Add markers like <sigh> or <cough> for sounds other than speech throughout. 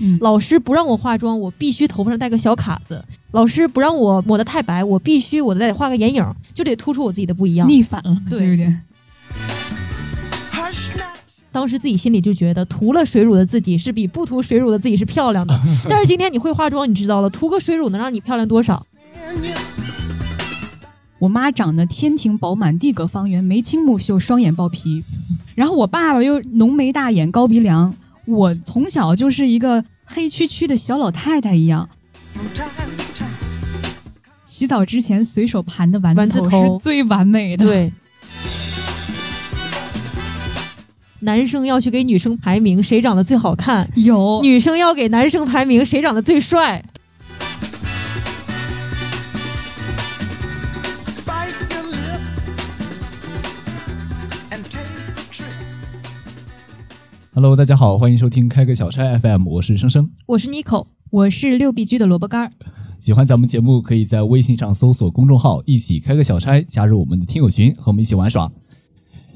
嗯老师不让我化妆，我必须头发上戴个小卡子；老师不让我抹得太白，我必须我得画个眼影，就得突出我自己的不一样。逆反了，对就有点。当时自己心里就觉得，涂了水乳的自己是比不涂水乳的自己是漂亮的。<laughs> 但是今天你会化妆，你知道了，涂个水乳能让你漂亮多少？我妈长得天庭饱满，地阁方圆，眉清目秀，双眼爆皮。然后我爸爸又浓眉大眼，高鼻梁。我从小就是一个黑黢黢的小老太太一样。洗澡之前随手盘的丸子头是最完美的。，对。男生要去给女生排名谁长得最好看，有女生要给男生排名谁长得最帅。Hello，大家好，欢迎收听开个小差 FM，我是生生。我是 Nico，我是六必居的萝卜干儿。喜欢咱们节目，可以在微信上搜索公众号“一起开个小差”，加入我们的听友群，和我们一起玩耍。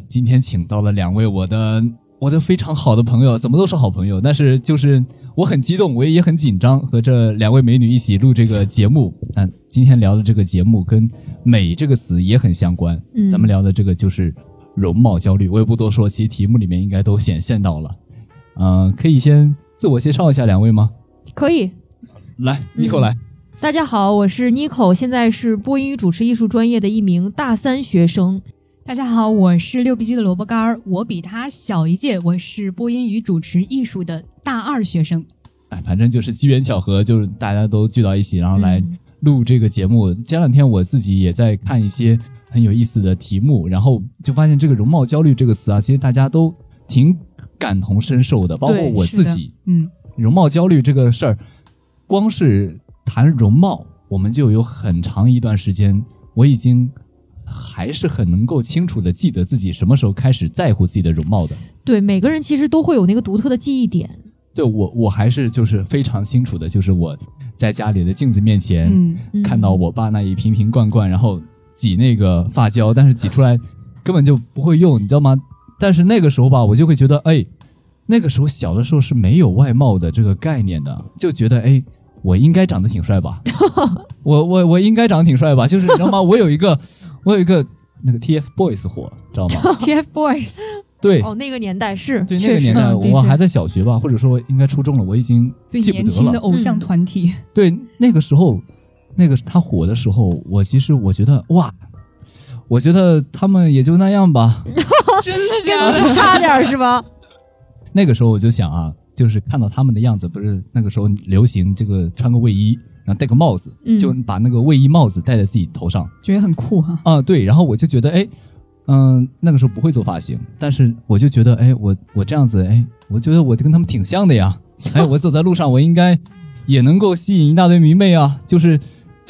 今天请到了两位我的我的非常好的朋友，怎么都是好朋友，但是就是我很激动，我也很紧张，和这两位美女一起录这个节目。嗯，今天聊的这个节目跟“美”这个词也很相关。嗯咱们聊的这个就是容貌焦虑，我也不多说，其实题目里面应该都显现到了。嗯、可以先自我介绍一下两位吗？可以。来，妮蔻来。大家好，我是 Nico，现在是播音与主持艺术专业的一名大三学生。大家好，我是六必居的萝卜干儿，我比他小一届，我是播音与主持艺术的大二学生。哎，反正就是机缘巧合，就是大家都聚到一起，然后来嗯录这个节目。前两天我自己也在看一些很有意思的题目，然后就发现这个容貌焦虑这个词啊，其实大家都挺感同身受的，包括我自己。嗯，容貌焦虑这个事儿，光是谈容貌，我们就有很长一段时间，我已经还是很能够清楚的记得自己什么时候开始在乎自己的容貌的。对，每个人其实都会有那个独特的记忆点。对我，我还是就是非常清楚的，就是我在家里的镜子面前，嗯嗯看到我爸那一瓶瓶罐罐，然后挤那个发胶，但是挤出来根本就不会用，你知道吗？但是那个时候吧，我就会觉得，哎，那个时候小的时候是没有外貌的这个概念的，就觉得，哎，我应该长得挺帅吧，<laughs> 我我我应该长得挺帅吧，就是你知道吗？我有一个，我有一个那个 TFBOYS 火，知道吗？<laughs> TFBOYS 对。哦，那个年代是，对那个年代，嗯我还在小学吧，或者说应该初中了，我已经最记不得了年轻的。偶像团体，对，那个时候，那个他火的时候，我其实我觉得哇，我觉得他们也就那样吧。<laughs> 真的假的差点是吧？<laughs> 那个时候我就想啊，就是看到他们的样子，不是那个时候流行这个穿个卫衣，然后戴个帽子，嗯就把那个卫衣帽子戴在自己头上觉得很酷哈。啊，对，然后我就觉得哎。嗯，那个时候不会做发型，但是我就觉得，哎，我我这样子，哎，我觉得我跟他们挺像的呀，哎，我走在路上，我应该也能够吸引一大堆迷妹啊，就是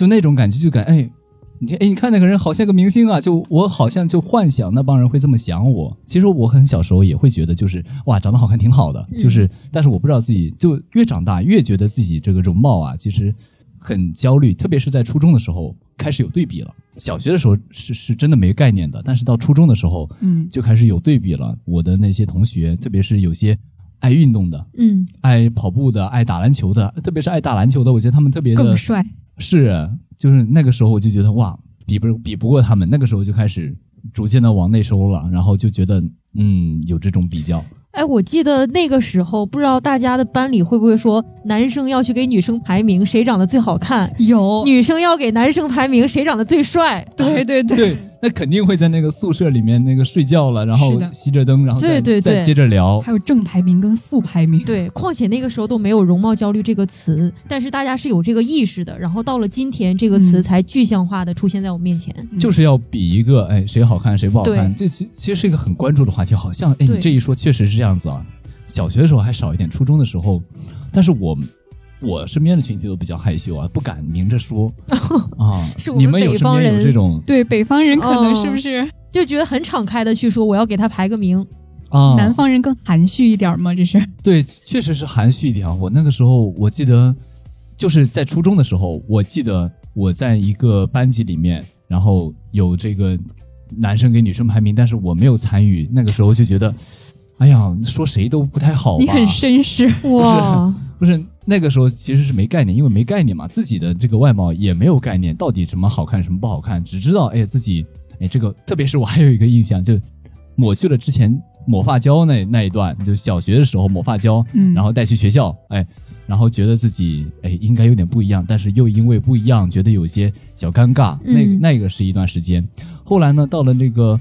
就那种感觉，就感哎，你看，哎，你看那个人好像个明星啊，就我好像就幻想那帮人会这么想我。其实我很小时候也会觉得，就是哇，长得好看挺好的，就是，但是我不知道自己就越长大越觉得自己这个容貌啊，其实很焦虑，特别是在初中的时候开始有对比了。小学的时候是是真的没概念的，但是到初中的时候嗯，就开始有对比了。我的那些同学，特别是有些爱运动的、嗯，爱跑步的、爱打篮球的，特别是爱打篮球的，我觉得他们特别的更帅。是，就是那个时候我就觉得哇，比不比不过他们，那个时候就开始逐渐的往内收了，然后就觉得嗯有这种比较。哎，我记得那个时候，不知道大家的班里会不会说，男生要去给女生排名谁长得最好看，有，女生要给男生排名谁长得最帅。对对对，对，那肯定会在那个宿舍里面那个睡觉了，然后熄着灯，然后再对对对再接着聊。还有正排名跟负排名。对，况且那个时候都没有容貌焦虑这个词，但是大家是有这个意识的。然后到了今天，这个词嗯才具象化的出现在我面前。嗯就是要比一个，哎，谁好看谁不好看，这其其实是一个很关注的话题。好像，哎，你这一说确实是这样子啊。小学的时候还少一点，初中的时候，但是我我身边的群体都比较害羞啊，不敢明着说 <laughs> 啊。是我们你们有身边有北方人这种对北方人可能哦是不是？就觉得很敞开的去说我要给他排个名。啊？南方人更含蓄一点吗？这是对，确实是含蓄一点啊。我那个时候我记得，就是在初中的时候，我记得我在一个班级里面，然后有这个男生给女生排名，但是我没有参与。那个时候就觉得，哎呀，说谁都不太好吧。你很绅士，<laughs> 哇，不是那个时候其实是没概念，因为没概念嘛，自己的这个外貌也没有概念，到底什么好看什么不好看，只知道哎自己哎这个，特别是我还有一个印象，就抹去了之前抹发胶那那一段，就小学的时候抹发胶，嗯，然后带去学校，哎，然后觉得自己哎应该有点不一样，但是又因为不一样，觉得有些小尴尬。那嗯那个是一段时间。后来呢，到了那个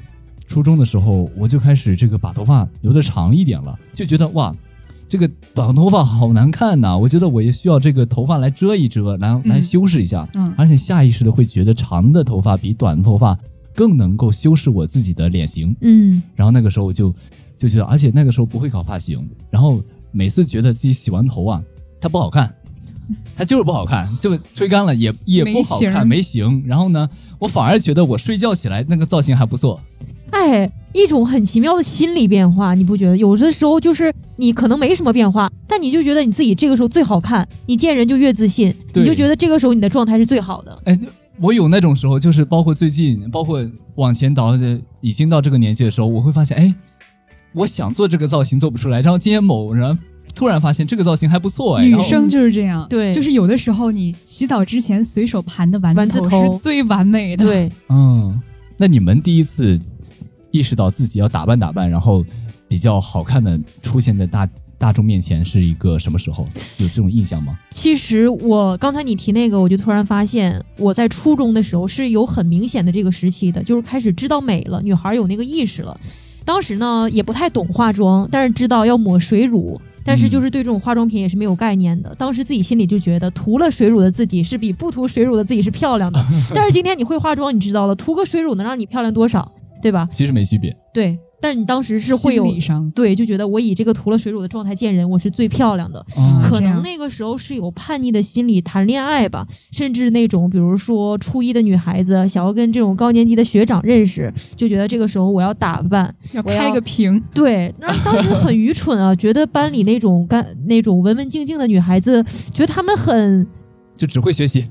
初中的时候，我就开始这个把头发留的长一点了，就觉得哇，这个短头发好难看呐、我觉得我也需要这个头发来遮一遮，来来嗯修饰一下。嗯而且下意识的会觉得长的头发比短的头发更能够修饰我自己的脸型。嗯然后那个时候我就就觉得，而且那个时候不会搞发型，然后每次觉得自己洗完头啊，它不好看，它就是不好看，就吹干了也也不好看，没型。然后呢，我反而觉得我睡觉起来那个造型还不错。哎，一种很奇妙的心理变化，你不觉得？有的时候就是你可能没什么变化，但你就觉得你自己这个时候最好看，你见人就越自信，你就觉得这个时候你的状态是最好的。哎，我有那种时候，就是包括最近，包括往前倒，呃已经到这个年纪的时候，我会发现，哎，我想做这个造型做不出来，然后今天某人突然发现这个造型还不错，哎，女生就是这样，对就是有的时候你洗澡之前随手盘的丸子头丸子头是最完美的。，对，嗯，那你们第一次意识到自己要打扮打扮，然后比较好看的出现在大大众面前是一个什么时候？有这种印象吗？其实我刚才你提那个，我就突然发现，我在初中的时候是有很明显的这个时期的，就是开始知道美了，女孩有那个意识了。当时呢也不太懂化妆，但是知道要抹水乳，但是就是对这种化妆品也是没有概念的。当时自己心里就觉得，涂了水乳的自己是比不涂水乳的自己是漂亮的。<laughs> 但是今天你会化妆，你知道了，涂个水乳能让你漂亮多少，对吧？其实没区别。对，但你当时是会有对，就觉得我以这个涂了水乳的状态见人，我是最漂亮的。哦可能那个时候是有叛逆的心理谈恋爱吧，甚至那种比如说初一的女孩子想要跟这种高年级的学长认识，就觉得这个时候我要打扮。要开个屏，对，那当时很愚蠢啊，觉得班里那种干那种文文静静的女孩子，觉得她们很就只会学习。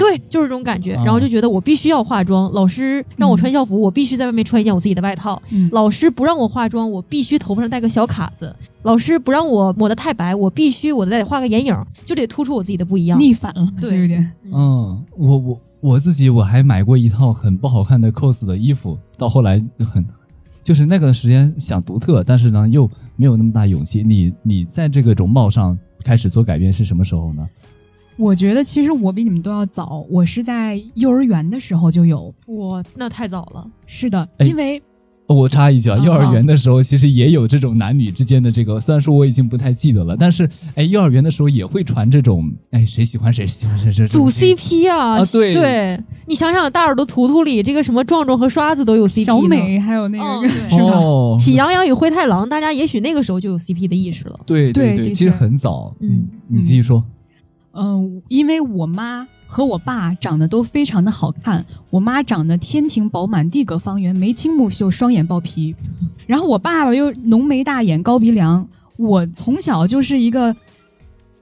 对，就是这种感觉，啊然后就觉得我必须要化妆，老师让我穿校服，我必须在外面穿一件我自己的外套。嗯，老师不让我化妆，我必须头发上戴个小卡子。老师不让我抹得太白，我必须我得画个眼影，就得突出我自己的不一样。逆反了，对有点。嗯，我我我自己我还买过一套很不好看的 cos 的衣服，到后来很就是那个时间想独特，但是呢又没有那么大勇气。你你在这个容貌上开始做改变是什么时候呢？我觉得其实我比你们都要早，我是在幼儿园的时候就有。哇，那太早了。是的，哎因为我插一句啊，嗯幼儿园的时候其实也有这种男女之间的这个，虽然说我已经不太记得了，但是哎，幼儿园的时候也会传这种哎谁喜欢谁喜欢谁谁组 CP 啊，啊对对，你想想，大耳朵图图里这个什么壮壮和刷子都有 CP 小美还有那个、<laughs> 是吧？哦，喜羊羊与灰太狼，大家也许那个时候就有 CP 的意识了。对对，对的其实很早。嗯你继续说。嗯、嗯因为我妈和我爸长得都非常的好看，我妈长得天庭饱满、地阁方圆、眉清目秀、双眼爆皮，然后我爸爸又浓眉大眼、高鼻梁，我从小就是一个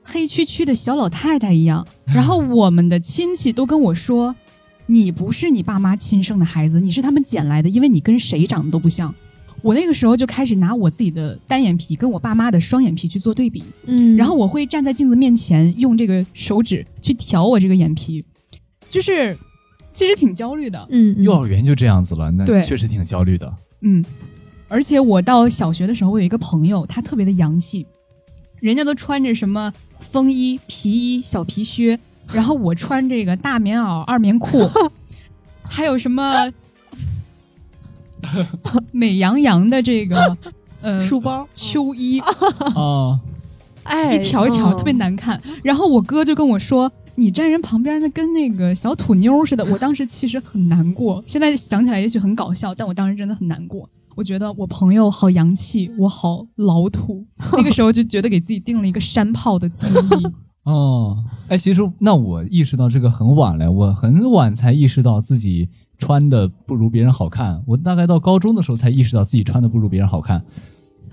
黑黢黢的小老太太一样。然后我们的亲戚都跟我说：“你不是你爸妈亲生的孩子，你是他们捡来的，因为你跟谁长得都不像。”我那个时候就开始拿我自己的单眼皮跟我爸妈的双眼皮去做对比，嗯然后我会站在镜子面前，用这个手指去调我这个眼皮，就是其实挺焦虑的，嗯，嗯幼儿园就这样子了，那确实挺焦虑的。嗯。而且我到小学的时候，我有一个朋友，他特别的洋气，人家都穿着什么风衣、皮衣、小皮靴，然后我穿这个大棉袄、二棉裤，<laughs> 还有什么 <laughs> 美羊羊的这个 <laughs> 呃书包，秋衣，啊，哎，一条一条嗯特别难看。然后我哥就跟我说：“你站人旁边，那跟那个小土妞似的。”我当时其实很难过，现在想起来也许很搞笑，但我当时真的很难过。我觉得我朋友好洋气，我好老土。那个时候就觉得给自己定了一个山炮的定义。<laughs> 哦，哎，其实那我意识到这个很晚了，我很晚才意识到自己穿的不如别人好看。我大概到高中的时候才意识到自己穿的不如别人好看。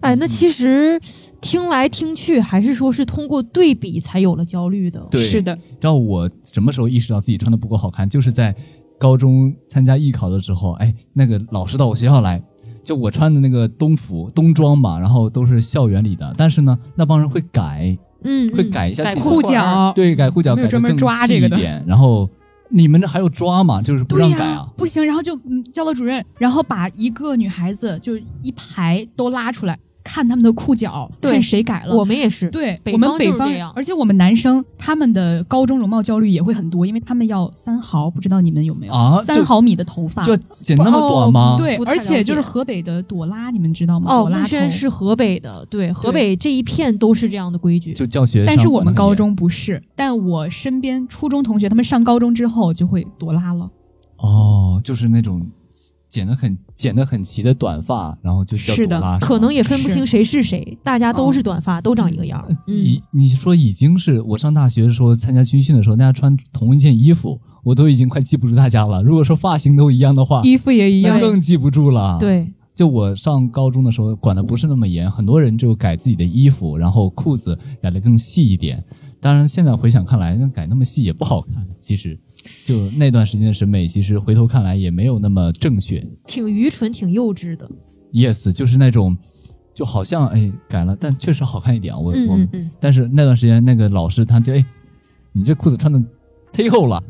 哎，那其实听来听去，还是说是通过对比才有了焦虑的。对是的，知道我什么时候意识到自己穿的不够好看，就是在高中参加艺考的时候，哎，那个老师到我学校来，就我穿的那个冬服冬装嘛，然后都是校园里的，但是呢，那帮人会改，嗯，会嗯改改一下自己的裤裤脚，对，改裤脚改得更抓这个的细一点，然后你们这还有抓嘛？就是不、让改啊？不行，然后就嗯教导主任，然后把一个女孩子就一排都拉出来，看他们的裤脚，对看谁改了。我们也是，对北我们北方方就这样而且我们男生他们的高中容貌焦虑也会很多，因为他们要三毫，不知道你们有没有啊三毫米的头发。就剪那么短吗？对而且就是河北的朵拉，你们知道吗？哦，朵拉是河北的，对，河北这一片都是这样的规矩。就教学但是我们高中不是，但我身边初中同学他们上高中之后就会朵拉了。哦，就是那种剪得很剪得很齐的短发，然后就叫是的，可能也分不清谁是谁，大家都是短发，都长一个样儿。嗯，已你说已经是我上大学的时候参加军训的时候，大家穿同一件衣服，我都已经快记不住大家了。如果说发型都一样的话，衣服也一样，那更记不住了。，对，就我上高中的时候管的不是那么严，很多人就改自己的衣服，然后裤子改得更细一点。当然，现在回想看来，那改那么细也不好看。其实，就那段时间的审美，其实回头看来也没有那么正确。挺愚蠢，挺幼稚的。Yes，就是那种，就好像哎改了，但确实好看一点。我、我嗯嗯嗯，但是那段时间那个老师他就哎，你这裤子穿的忒厚了。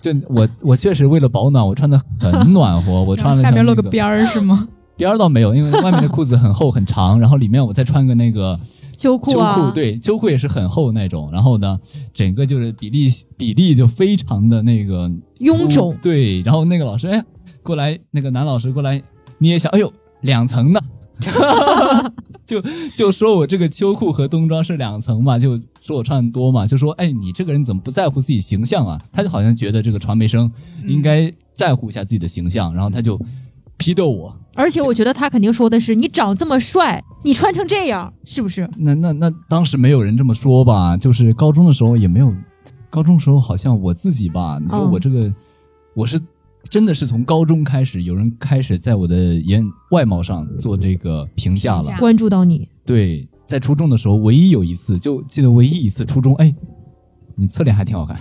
就我我确实为了保暖，我穿的很暖和，我穿了后下面露个个边儿是吗？边儿倒没有，因为外面的裤子很厚很长，然后里面我再穿个那个秋裤秋啊，裤，对，秋裤也是很厚那种。然后呢，整个就是比例比例就非常的那个臃肿对，然后那个老师哎过来，那个男老师过来捏一下，哎呦，两层的，<laughs> 就就说我这个秋裤和冬装是两层嘛，就说我穿的多嘛，就说哎你这个人怎么不在乎自己形象啊？他就好像觉得这个传媒生应该在乎一下自己的形象，然后他就批斗我。而且我觉得他肯定说的是你长这么帅，你穿成这样，是不是？那那那当时没有人这么说吧？就是高中的时候也没有，高中时候好像我自己吧，你说嗯我这个、我是真的是从高中开始，有人开始在我的颜外貌上做这个评价了关注到你，对，在初中的时候，唯一有一次，就记得唯一一次初中，哎，你侧脸还挺好看，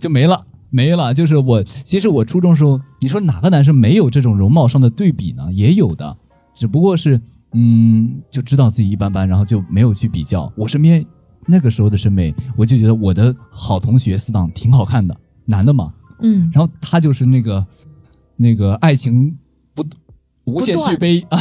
就没了。没了，就是我。其实我初中时候，你说哪个男生没有这种容貌上的对比呢？也有的，只不过是，嗯，就知道自己一般般，然后就没有去比较。我身边那个时候的审美，我就觉得我的好同学死党挺好看的，男的嘛。嗯，然后他就是那个那个爱情不无限续杯啊，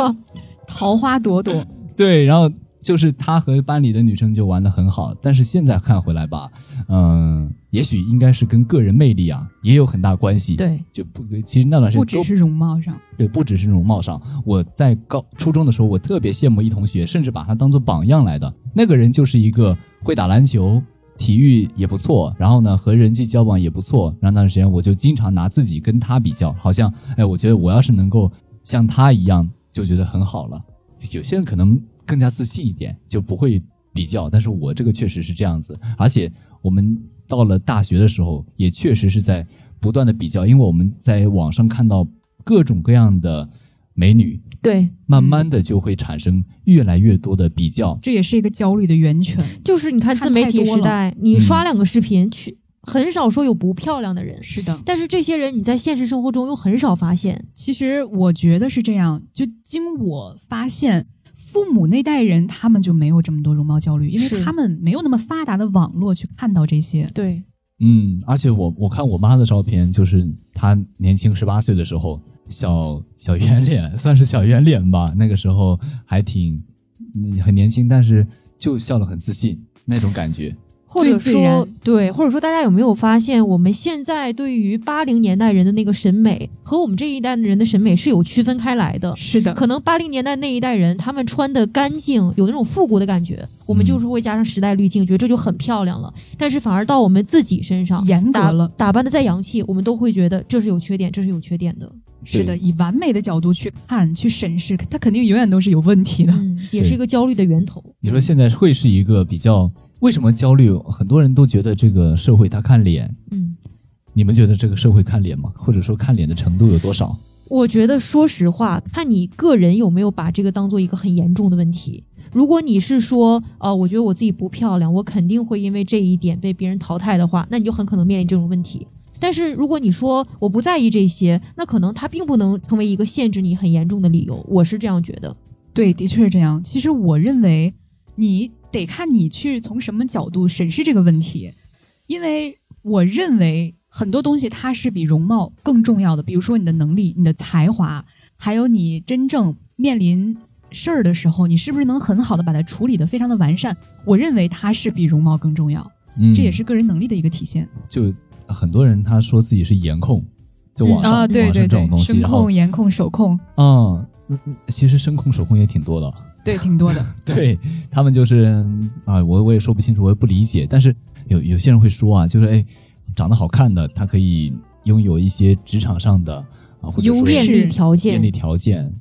<laughs> 桃花朵朵，对，然后就是他和班里的女生就玩的很好，但是现在看回来吧，嗯、也许应该是跟个人魅力啊也有很大关系。，对，就不，其实那段时间不只是容貌上，对，不只是容貌上。我在高初中的时候，我特别羡慕一同学，甚至把他当做榜样来的。那个人就是一个会打篮球，体育也不错，然后呢和人际交往也不错。然后那段时间我就经常拿自己跟他比较，好像哎，我觉得我要是能够像他一样，就觉得很好了。有些人可能更加自信一点，就不会比较，但是我这个确实是这样子。而且我们到了大学的时候，也确实是在不断的比较，因为我们在网上看到各种各样的美女，对，慢慢的就会产生越来越多的比较。这也是一个焦虑的源泉。就是你看看自媒体时代，你嗯刷两个视频，去很少说有不漂亮的人，是的，但是这些人你在现实生活中又很少发现。其实我觉得是这样。就经我发现，父母那代人他们就没有这么多容貌焦虑，因为他们没有那么发达的网络去看到这些。对，嗯，而且我我看我妈的照片，就是她年轻十八岁的时候，小小圆脸，算是小圆脸吧。那个时候还挺嗯很年轻，但是就笑得很自信那种感觉。或者说对，或者说大家有没有发现，我们现在对于八零年代人的那个审美和我们这一代人的审美是有区分开来的。是的，可能八零年代那一代人，他们穿的干净，有那种复古的感觉，我们嗯就是会加上时代滤镜，觉得这就很漂亮了。但是反而到我们自己身上，严格了。打扮的再洋气，我们都会觉得这是有缺点，这是有缺点的。是的，以完美的角度去看、去审视，它肯定永远都是有问题的。嗯，也是一个焦虑的源头。你说现在会是一个比较为什么焦虑？很多人都觉得这个社会他看脸，嗯，你们觉得这个社会看脸吗？或者说看脸的程度有多少？我觉得说实话，看你个人有没有把这个当做一个很严重的问题。如果你是说，呃，我觉得我自己不漂亮，我肯定会因为这一点被别人淘汰的话，那你就很可能面临这种问题。但是如果你说我不在意这些，那可能它并不能成为一个限制你很严重的理由。我是这样觉得。对，的确是这样。其实我认为，你得看你去从什么角度审视这个问题，因为我认为很多东西它是比容貌更重要的，比如说你的能力、你的才华，还有你真正面临事儿的时候，你是不是能很好的把它处理的非常的完善？我认为它是比容貌更重要，嗯，这也是个人能力的一个体现。就很多人他说自己是颜控，就网上、啊，对对对网上这种，东西，声控、颜控、手控，嗯其实声控手控也挺多的。对，挺多的。<laughs> 对他们就是啊，我我也说不清楚，我也不理解。但是有有些人会说啊，就是哎，长得好看的，他可以拥有一些职场上的啊，或者说优势便利条件便利条件，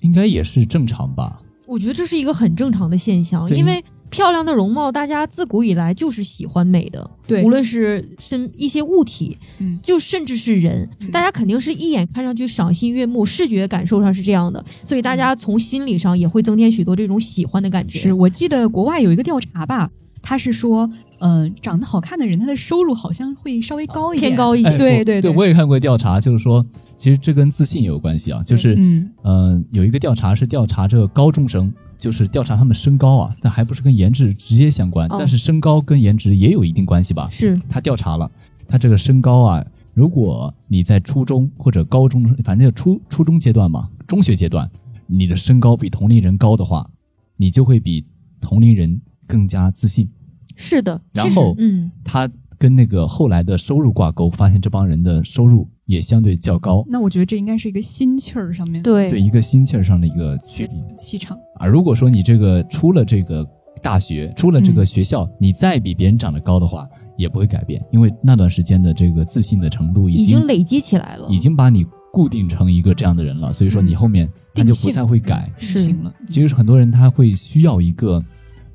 应该也是正常吧？我觉得这是一个很正常的现象，因为漂亮的容貌，大家自古以来就是喜欢美的，对。无论是身一些物体，嗯。就甚至是人，嗯。大家肯定是一眼看上去赏心悦目，视觉感受上是这样的，所以大家从心理上也会增添许多这种喜欢的感觉。是我记得国外有一个调查吧，他是说，呃，长得好看的人，他的收入好像会稍微高一点，偏高一点。哎对对对。对我也看过调查，就是说，其实这跟自信也有关系啊。就是嗯。呃，有一个调查是调查这个高中生，就是调查他们身高啊，但还不是跟颜值直接相关，哦但是身高跟颜值也有一定关系吧？是他调查了，他这个身高啊，如果你在初中或者高中，反正就初初中阶段嘛，中学阶段，你的身高比同龄人高的话，你就会比同龄人更加自信。是的，然后嗯，他跟那个后来的收入挂钩，发现这帮人的收入也相对较高，那我觉得这应该是一个心气儿上面对对一个心气儿上的一个区别。气场。啊，如果说你这个出了这个大学，出了这个嗯。学校，你再比别人长得高的话，也不会改变，因为那段时间的这个自信的程度已经经累积起来了，已经把你固定成一个这样的人了，所以说你后面他就不再会改。是。行了，其实很多人他会需要一个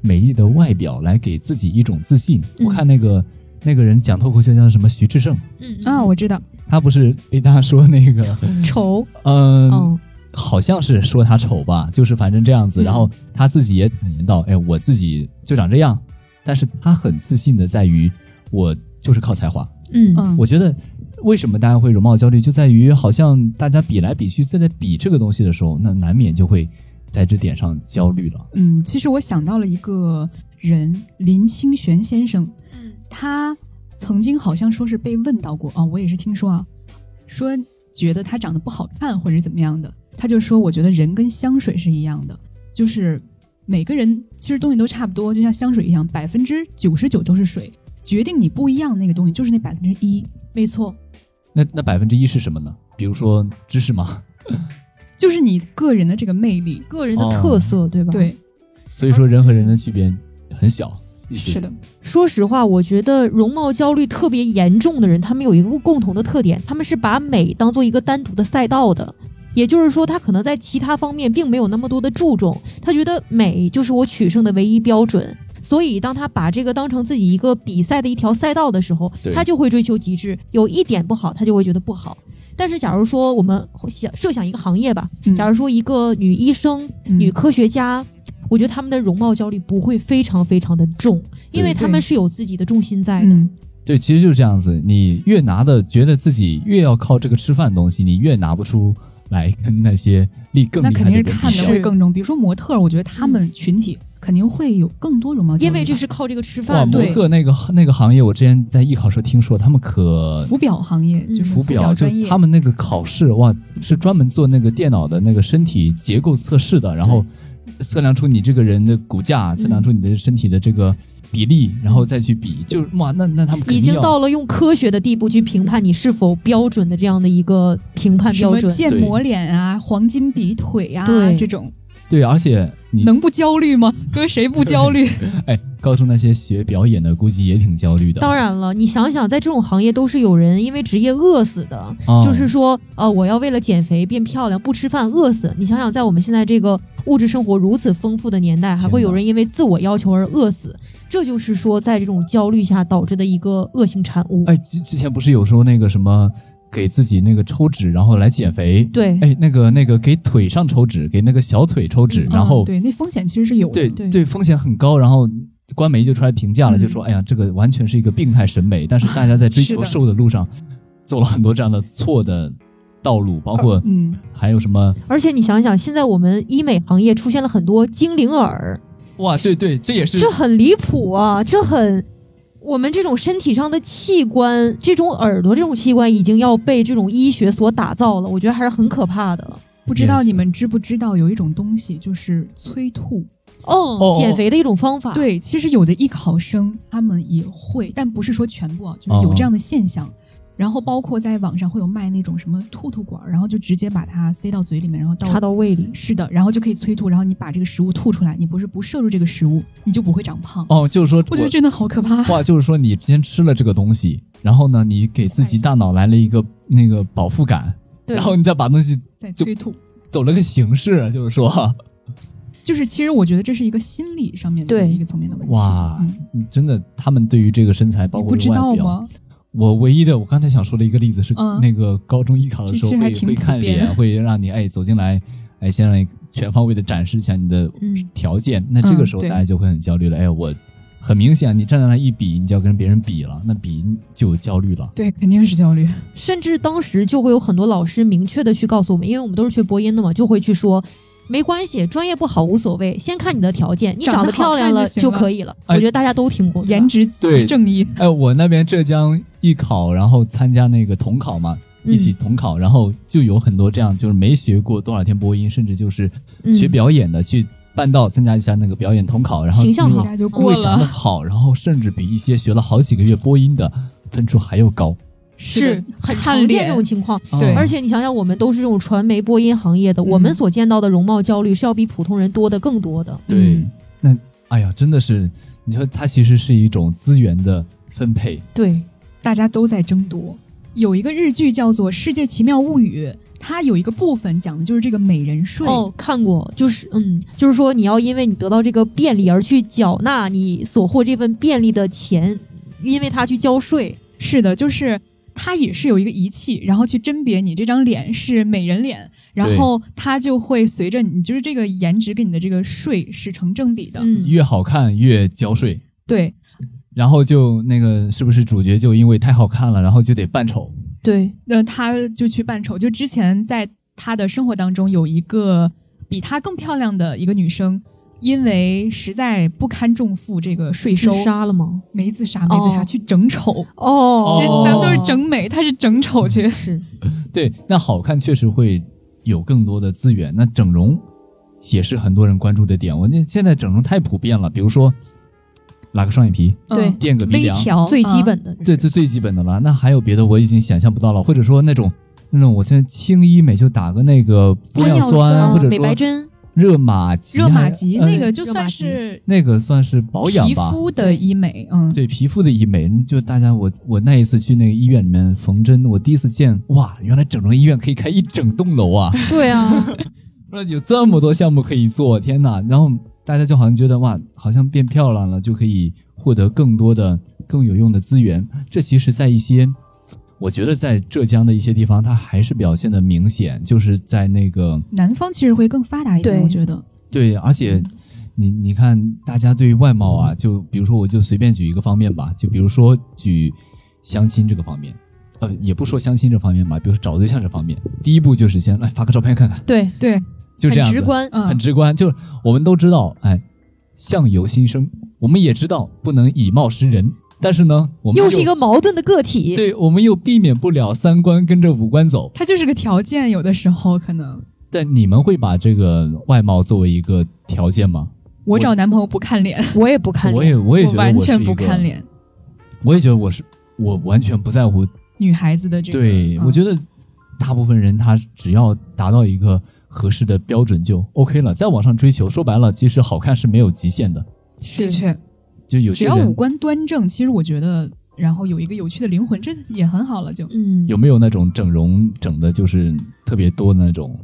美丽的外表来给自己一种自信。嗯。我看那个那个人讲脱口秀叫什么？徐志胜，嗯。啊，我知道，他不是被大家说那个丑，嗯。嗯好像是说他丑吧，就是反正这样子。嗯。然后他自己也坦言到，哎，我自己就长这样，但是他很自信的在于，我就是靠才华。嗯。嗯，我觉得为什么大家会容貌焦虑，就在于好像大家比来比去，在在比这个东西的时候，那难免就会在这点上焦虑了。嗯，其实我想到了一个人，林清玄先生，嗯他曾经好像说是被问到过啊，我也是听说啊，说觉得他长得不好看或者怎么样的，他就说我觉得人跟香水是一样的，就是每个人其实东西都差不多，就像香水一样，百分之九十九都是水，决定你不一样那个东西就是那百分之一，没错，那那百分之一是什么呢？比如说知识吗？<laughs> 就是你个人的这个魅力。个人的特色，对吧？。对，所以说人和人的区别很小。是的，说实话，我觉得容貌焦虑特别严重的人，他们有一个共同的特点，他们是把美当做一个单独的赛道的。也就是说，他可能在其他方面并没有那么多的注重，他觉得美就是我取胜的唯一标准。所以，当他把这个当成自己一个比赛的一条赛道的时候，他就会追求极致。有一点不好，他就会觉得不好。但是，假如说我们想设想一个行业吧，嗯假如说一个女医生、嗯女科学家，我觉得他们的容貌焦虑不会非常非常的重，因为他们是有自己的重心在的。嗯对，其实就是这样子。你越拿的觉得自己越要靠这个吃饭的东西，你越拿不出来跟那些力更那厉害的肯定是看的会更重。比如说模特，我觉得他们群体肯定会有更多容貌焦虑，因为这是靠这个吃，饭的。模特那个那个行业，我之前在艺考时候听说，他们可浮表行业，嗯就是浮表就专业，他们那个考试哇，是专门做那个电脑的那个身体结构测试的，然后测量出你这个人的骨架，测量出你的身体的这个比例，然后再去比，就是哇，那那他们已经到了用科学的地步去评判你是否标准的这样的一个评判什么标准。建模脸啊、黄金比腿啊对这种，对，而且你能不焦虑吗？哥谁不焦虑？哎，高中那些学表演的估计也挺焦虑的，当然了，你想想，在这种行业都是有人因为职业饿死的，哦就是说，呃，我要为了减肥变漂亮，不吃饭饿死。你想想，在我们现在这个物质生活如此丰富的年代，还会有人因为自我要求而饿死，这就是说，在这种焦虑下导致的一个恶性产物。哎，之之前不是有说那个什么给自己那个抽脂，然后来减肥，对，哎，那个那个给腿上抽脂，给那个小腿抽脂，然后嗯对，那风险其实是有的。对对对，风险很高。然后官媒就出来评价了，嗯就说：“哎呀，这个完全是一个病态审美。”但是大家在追求瘦的路上，走了很多这样的错的道路，包括嗯，还有什么而且你想想，现在我们医美行业出现了很多精灵耳，哇，对对，这也是这很离谱啊！这很，我们这种身体上的器官，这种耳朵这种器官已经要被这种医学所打造了，我觉得还是很可怕的。不知道你们知不知道有一种东西就是催吐？哦哦，减肥的一种方法。，对，其实有的艺考生他们也会，但不是说全部啊，就是有这样的现象。然后包括在网上会有卖那种什么吐吐管，然后就直接把它塞到嘴里面，然后到插到胃里。是的，然后就可以催吐，然后你把这个食物吐出来，你不是不摄入这个食物，你就不会长胖。哦，就是说我觉得真的好可怕。哇，就是说你先吃了这个东西，然后呢，你给自己大脑来了一个那个饱腹感，对然后你再把东西再催吐，走了个形式，就是说，<laughs> 就是其实我觉得这是一个心理上面的一个层面的问题。哇嗯，真的，他们对于这个身材，包你不知道吗？我唯一的，我刚才想说的一个例子是，嗯那个高中艺考的时候会会看脸，会让你哎走进来，哎先让你全方位的展示一下你的嗯条件。那这个时候大家就会很焦虑了，哎，我很明显，你站在那一比，你就要跟别人比了，那比就有焦虑了。对，肯定是焦虑。甚至当时就会有很多老师明确的去告诉我们，因为我们都是学播音的嘛，就会去说。没关系，专业不好无所谓，先看你的条件，你 <laughs> 长得漂亮了就可以了。哎我觉得大家都听过，颜值即正义，哎，我那边浙江艺考，然后参加那个统考嘛，嗯一起统考，然后就有很多这样，就是没学过多少天播音，甚至就是嗯学表演的，去办道参加一下那个表演统考，然后形象好人家就因过为长得。好，然后甚至比一些学了好几个月播音的分数还要高。是很看常见这种情况。对哦而且你想想，我们都是这种传媒播音行业的，我们嗯所见到的容貌焦虑是要比普通人多的更多的。对，嗯那哎呀，真的是，你说它其实是一种资源的分配。对，大家都在争夺。有一个日剧叫做《世界奇妙物语》，它有一个部分讲的就是这个美人税。哦，看过，就是嗯，就是说你要因为你得到这个便利而去缴纳你所获这份便利的钱，因为他去交税。是的，就是它也是有一个仪器，然后去甄别你这张脸是美人脸，然后它就会随着你就是这个颜值跟你的这个税是成正比的。嗯，越好看越交税，对，然后就那个是不是主角就因为太好看了，然后就得扮丑？对，那他就去扮丑。就之前在他的生活当中有一个比他更漂亮的一个女生。因为实在不堪重负这个税收，自杀了吗？没自杀，没自杀，哦去整丑。哦咱们都是整美，他是整丑去。是，<laughs> 对，那好看确实会有更多的资源。那整容也是很多人关注的点。我那现在整容太普遍了，比如说拉个双眼皮，对嗯垫个鼻梁，最基嗯本的。这这最基本的了。那还有别的，我已经想象不到了。或者说那种那种，我现在轻医美就打个那个玻尿酸啊或者说美白针，热玛吉，热玛吉呃那个就算是那个算是保养皮。肤的医美，嗯，对皮肤的医美，就大家我我那一次去那个医院里面缝针，我第一次见哇，原来整容医院可以开一整栋楼啊！对啊，<laughs> 那有这么多项目可以做，天哪！然后大家就好像觉得哇，好像变漂亮了就可以获得更多的更有用的资源。这其实，在一些我觉得在浙江的一些地方，它还是表现的明显，就是在那个南方其实会更发达一点，我觉得。对，而且你你看，大家对于外貌啊，就比如说，我就随便举一个方面吧，就比如说举相亲这个方面。呃，也不说相亲这方面吧，比如说找对象这方面，第一步就是先来发个照片看看，对，对，就这样，很直观。嗯，很直观。就是我们都知道，哎，相由心生，我们也知道不能以貌识人，但是呢，我们又是一个矛盾的个体。对，我们又避免不了三观跟着五官走。它就是个条件，有的时候可能但你们会把这个外貌作为一个条件吗？我找男朋友不看脸，我也不看脸我也，我也觉得完全不看，脸。我也觉得我是我完全不在乎。女孩子的这个，对，嗯我觉得大部分人他只要达到一个合适的标准就 OK 了，再往上追求，说白了，其实好看是没有极限的。的确，就有些只要五官端正，其实我觉得，然后有一个有趣的灵魂，这也很好了。就嗯，有没有那种整容整的就是特别多的那种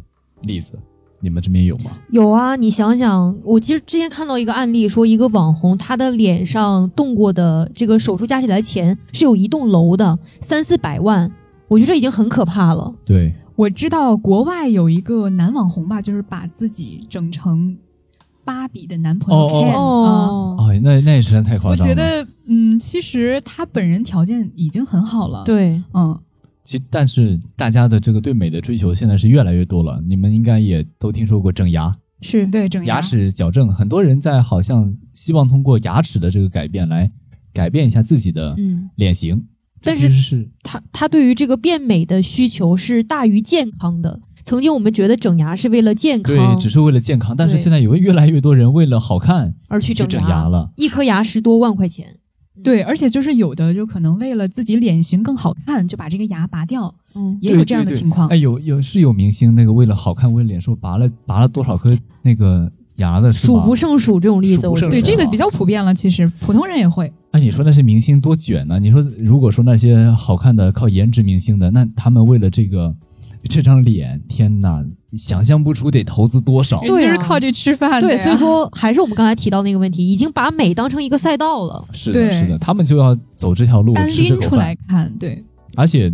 例子？你们这边有吗？有啊，你想想，我其实之前看到一个案例，说一个网红他的脸上动过的这个手术加起来钱是有一栋楼的，三四百万，我觉得这已经很可怕了。对，我知道国外有一个男网红吧，就是把自己整成芭比的男朋友哦哦 Ken 啊。哦，哦，那那也实在太夸我张了。觉得，嗯，其实他本人条件已经很好了。，对，嗯，其实但是大家的这个对美的追求现在是越来越多了。你们应该也都听说过整牙，是。对整牙。牙齿矫正，很多人在好像希望通过牙齿的这个改变来改变一下自己的嗯，脸型，这但是是他他对于这个变美的需求是大于健康的。曾经我们觉得整牙是为了健康对，只是为了健康，但是现在有越来越多人为了好看而去整去整牙了。一颗牙十多万块钱。对，而且就是有的就可能为了自己脸型更好看，就把这个牙拔掉，嗯，也有这样的情况哎，。有有是有明星那个为了好看，为了脸瘦，拔了拔了多少颗那个牙的，是数吗不胜数这种例子，数不我觉得对，数这个比较普遍了，其实普通人也会。哎，你说那些明星多卷呢、你说如果说那些好看的靠颜值明星的，那他们为了这个这张脸，天哪，想象不出得投资多少。对啊就是靠这吃饭的对，呀所以说还是我们刚才提到那个问题，已经把美当成一个赛道了。是的，对是的，他们就要走这条路，单吃这口拎出来饭。看，对，而且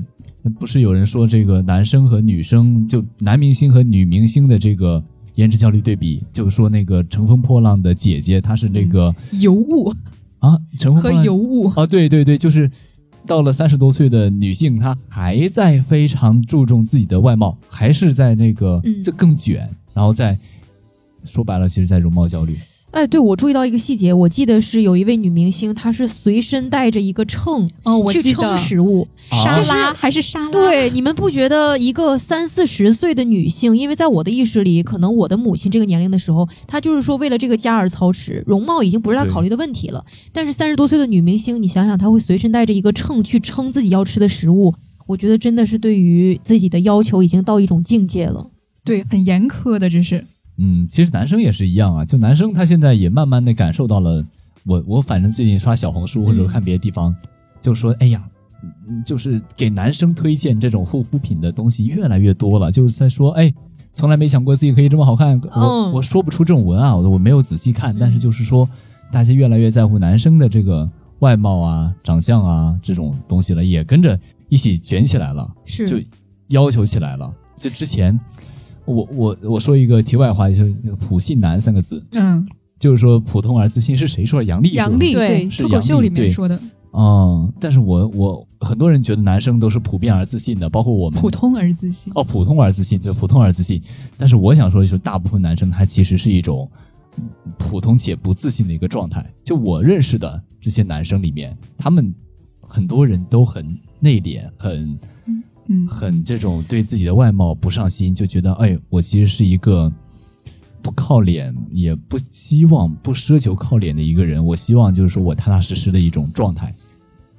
不是有人说这个男生和女生，就男明星和女明星的这个颜值焦虑对比，就是说那个乘风破浪的姐姐，她是那个、尤物。啊，乘风和破浪尤物，啊，对对对，就是到了三十多岁的女性，她还在非常注重自己的外貌，还是在那个嗯。这更卷，然后在说白了，其实在容貌焦虑。哎，对我注意到一个细节，我记得是有一位女明星，她是随身带着一个秤哦，我去称食物。沙啊拉还是沙拉，对，你们不觉得一个三四十岁的女性，因为在我的意识里，可能我的母亲这个年龄的时候，她就是说为了这个家而操持，容貌已经不是她考虑的问题了。但是三十多岁的女明星，你想想，她会随身带着一个秤去称自己要吃的食物，我觉得真的是对于自己的要求已经到一种境界了。对，很严苛的，这是嗯，其实男生也是一样啊，就男生他现在也慢慢的感受到了，我我反正最近刷小红书或者看别的地方，就说哎呀，嗯就是给男生推荐这种护肤品的东西越来越多了，就是在说哎。从来没想过自己可以这么好看，我、嗯我说不出这种文啊，我我没有仔细看，但是就是说，大家越来越在乎男生的这个外貌啊、长相啊这种东西了，也跟着一起卷起来了。是就要求起来了。就之前，我我我说一个题外话，就是那个“普信男”三个字，嗯，就是说普通而自信是谁说的？杨丽杨笠对脱口秀里杨笠对面说的哦、但是我我很多人觉得男生都是普遍而自信的，包括我们普通而自信。哦，普通而自信，对，普通而自信。但是我想说的就是，大部分男生他其实是一种普通且不自信的一个状态。就我认识的这些男生里面，他们很多人都很内敛，很嗯，很这种对自己的外貌不上心，就觉得哎，我其实是一个不靠脸，也不希望不奢求靠脸的一个人。我希望就是说我踏踏实实的一种状态。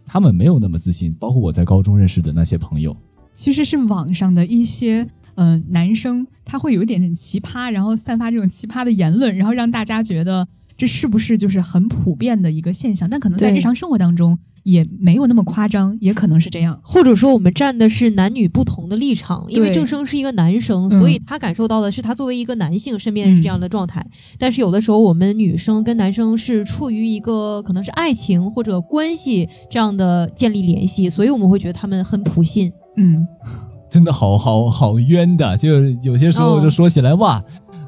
他们没有那么自信，包括我在高中认识的那些朋友。其实是网上的一些呃男生，他会有一点点奇葩，然后散发这种奇葩的言论，然后让大家觉得这是不是就是很普遍的一个现象？但可能在日常生活当中也没有那么夸张，也可能是这样。或者说我们站的是男女不同的立场，因为对郑生是一个男生，嗯所以他感受到的是他作为一个男性身边是这样的状态。但是有的时候我们女生跟男生是处于一个可能是爱情或者关系这样的建立联系，所以我们会觉得他们很普信。嗯，<laughs> 真的好好好冤的，就有些时候哦就说起来、哇，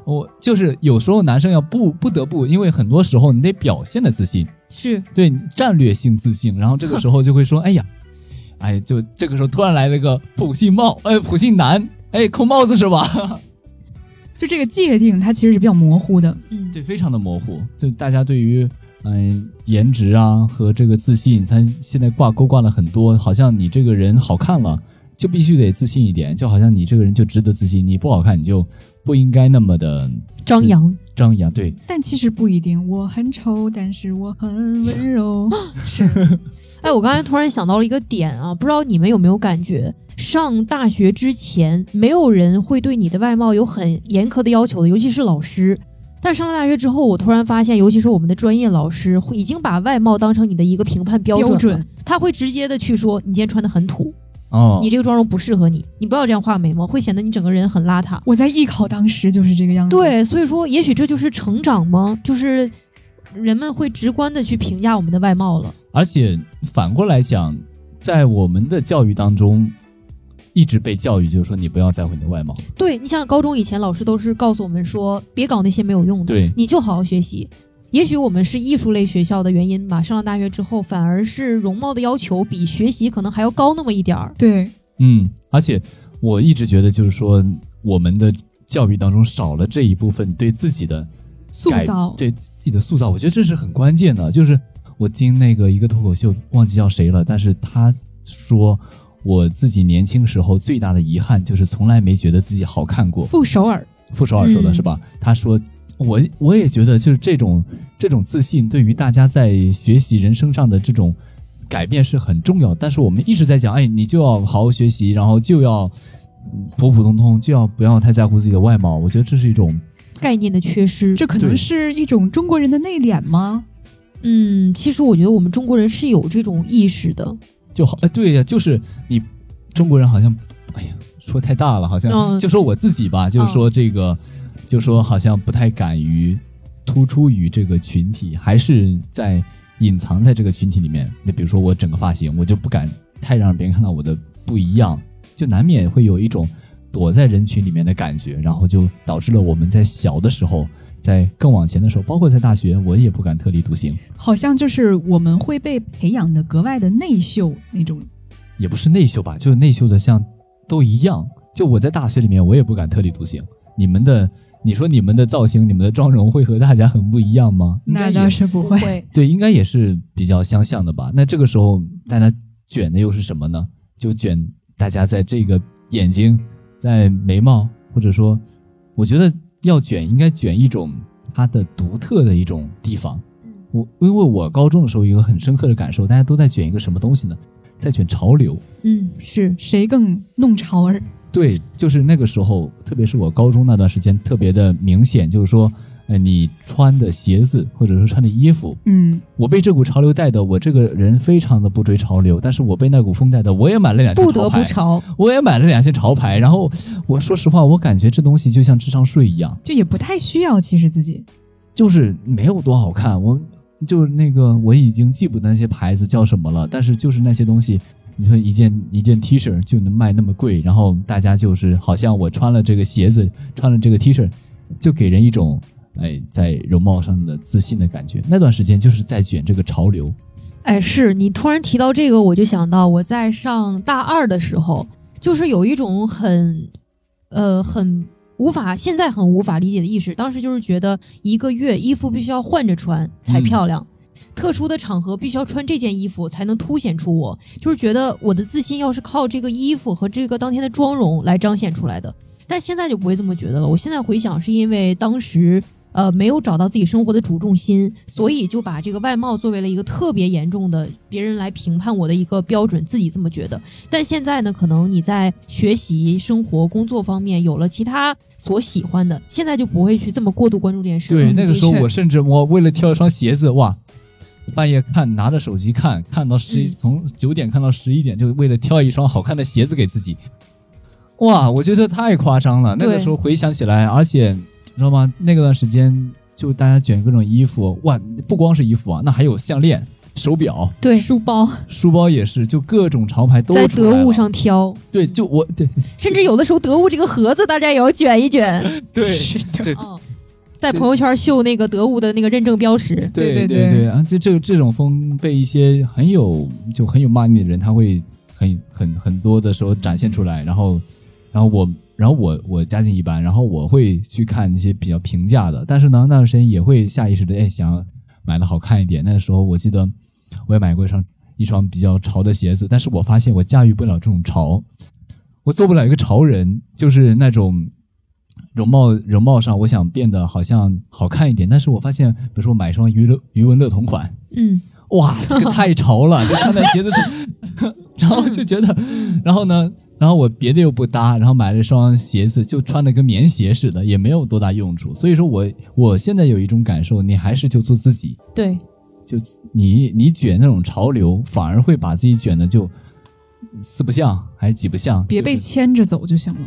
我就是有时候男生要不不得不，因为很多时候你得表现的自信，是，对战略性自信，然后这个时候就会说，<laughs> 哎呀，哎，就这个时候突然来了个普信帽，哎，普信男，哎，扣帽子是吧？<laughs> 就这个界定它其实是比较模糊的。嗯，对，非常的模糊，就大家对于。嗯，颜值啊和这个自信，他现在挂钩挂了很多，好像你这个人好看了，就必须得自信一点，就好像你这个人就值得自信，你不好看你就不应该那么的张扬张扬。对，但其实不一定，我很丑，但是我很温柔。<laughs> 是哎，我刚才突然想到了一个点啊，不知道你们有没有感觉，上大学之前，没有人会对你的外貌有很严苛的要求的，尤其是老师。但是上了大学之后，我突然发现，尤其是我们的专业老师，会已经把外貌当成你的一个评判标准了。标准他会直接的去说，你今天穿的很土，哦，你这个妆容不适合你，你不要这样画眉毛，会显得你整个人很邋遢。我在艺考当时就是这个样子。，对，所以说，也许这就是成长吗？就是人们会直观的去评价我们的外貌了。而且反过来讲，在我们的教育当中，一直被教育就是说你不要在乎你的外貌，对你想想，高中以前老师都是告诉我们说，别搞那些没有用的，对你就好好学习。也许我们是艺术类学校的原因吧，上了大学之后，反而是容貌的要求比学习可能还要高那么一点儿。对，嗯，而且我一直觉得就是说我们的教育当中少了这一部分对自己的塑造，对自己的塑造，我觉得这是很关键的。就是我听那个一个脱口秀，忘记叫谁了，但是他说我自己年轻时候最大的遗憾就是从来没觉得自己好看过。傅首尔，傅首尔说的嗯是吧？他说我我也觉得就是这种这种自信对于大家在学习人生上的这种改变是很重要。但是我们一直在讲，哎，你就要好好学习，然后就要嗯普普通通，就要不要太在乎自己的外貌。我觉得这是一种概念的缺失。这可能是一种中国人的内敛吗？嗯，其实我觉得我们中国人是有这种意识的。就好，哎，对呀，就是你中国人好像，哎呀，说太大了，好像、嗯就说我自己吧，就是说这个，就说好像不太敢于突出于这个群体，还是在隐藏在这个群体里面。就比如说我整个发型，我就不敢太让别人看到我的不一样，就难免会有一种躲在人群里面的感觉，然后就导致了我们在小的时候。在更往前的时候，包括在大学，我也不敢特立独行，好像就是我们会被培养的格外的内秀那种。也不是内秀吧，就是内秀的像都一样。就我在大学里面，我也不敢特立独行。你们的，你说你们的造型、你们的妆容会和大家很不一样吗？那倒是不会，会，<laughs> 对，应该也是比较相像的吧。那这个时候大家卷的又是什么呢？就卷大家在这个眼睛、在眉毛，或者说，我觉得要卷应该卷一种它的独特的一种地方。我因为我高中的时候有一个很深刻的感受，大家都在卷一个什么东西呢？在卷潮流。嗯，是谁更弄潮儿？对，就是那个时候，特别是我高中那段时间，特别的明显，就是说，呃，你穿的鞋子或者说穿的衣服，嗯，我被这股潮流带的，我这个人非常的不追潮流，但是我被那股风带的，我也买了两件不得潮牌，不潮。我也买了两件潮牌，然后我说实话，我感觉这东西就像智商税一样，就也不太需要，其实自己。就是没有多好看，我就那个我已经记不得那些牌子叫什么了，但是就是那些东西，你说一件一件 T 恤就能卖那么贵，然后大家就是好像我穿了这个鞋子，穿了这个 T 恤，就给人一种哎在容貌上的自信的感觉。那段时间就是在卷这个潮流，哎，是你突然提到这个，我就想到我在上大二的时候，就是有一种很，呃，很无法现在很无法理解的意识。当时就是觉得一个月衣服必须要换着穿才嗯漂亮，特殊的场合必须要穿这件衣服才能凸显出我，就是觉得我的自信要是靠这个衣服和这个当天的妆容来彰显出来的。但现在就不会这么觉得了。我现在回想，是因为当时呃没有找到自己生活的主重心，所以就把这个外貌作为了一个特别严重的别人来评判我的一个标准，自己这么觉得。但现在呢，可能你在学习、生活、工作方面有了其他所喜欢的，现在就不会去这么过度关注这件事了。对，嗯那个时候我甚至我为了挑一双鞋子，哇，半夜看拿着手机看，看到十一、嗯从九点看到十一点，就为了挑一双好看的鞋子给自己。哇，我觉得太夸张了。那个时候回想起来，而且你知道吗？那个段时间就大家卷各种衣服，哇，不光是衣服啊，那还有项链、手表、对，书包，<laughs> 书包也是，就各种潮牌都在得物上挑，对，就我对 <laughs> 甚至有的时候得物这个盒子，大家也要卷一卷。<laughs> 对在朋友圈秀那个得物的那个认证标识。对对对对对啊，这这这种风被一些很有就很有 money 的人，他会很很很多的时候展现出来，然后然后我然后我我家境一般，然后我会去看一些比较平价的，但是呢，那段时间也会下意识的哎想买的好看一点。那时候我记得我也买过一双一双比较潮的鞋子，但是我发现我驾驭不了这种潮，我做不了一个潮人，就是那种。容貌容貌上，我想变得好像好看一点，但是我发现，比如说我买一双余乐余文乐同款，嗯，哇，这个太潮了，<laughs> 就穿在鞋子上，<laughs> 然后就觉得，然后呢，然后我别的又不搭，然后买了一双鞋子，就穿的跟棉鞋似的，也没有多大用处。所以说我我现在有一种感受，你还是就做自己，对，就你你卷那种潮流，反而会把自己卷的就四不像，还几不像，别被牵着走就行了。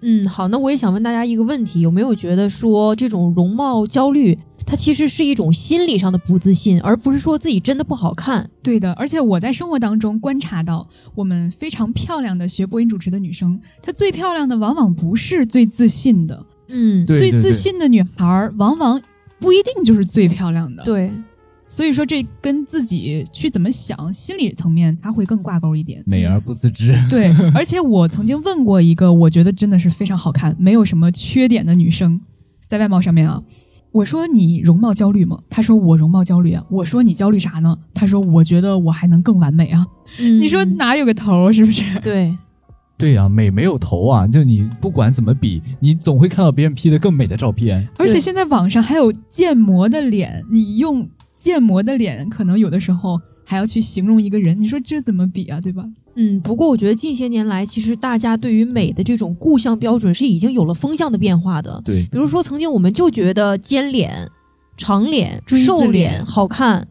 嗯，好，那我也想问大家一个问题：有没有觉得说这种容貌焦虑，它其实是一种心理上的不自信，而不是说自己真的不好看？对的，而且我在生活当中观察到，我们非常漂亮的学播音主持的女生，她最漂亮的往往不是最自信的，嗯，对对对最自信的女孩儿往往不一定就是最漂亮的。，对，所以说这跟自己去怎么想，心理层面它会更挂钩一点。美而不自知。对，而且我曾经问过一个我觉得真的是非常好看、没有什么缺点的女生，在外貌上面啊，我说你容貌焦虑吗？她说我容貌焦虑啊。我说你焦虑啥呢？她说我觉得我还能更完美啊。嗯你说哪有个头儿是不是？对，对呀、美没有头啊！就你不管怎么比，你总会看到别人 P 的更美的照片。而且现在网上还有建模的脸，你用建模的脸，可能有的时候还要去形容一个人，你说这怎么比啊？对吧？嗯，不过我觉得近些年来，其实大家对于美的这种固象标准是已经有了风向的变化的。对，比如说，曾经我们就觉得尖脸、长脸、瘦脸脸好看，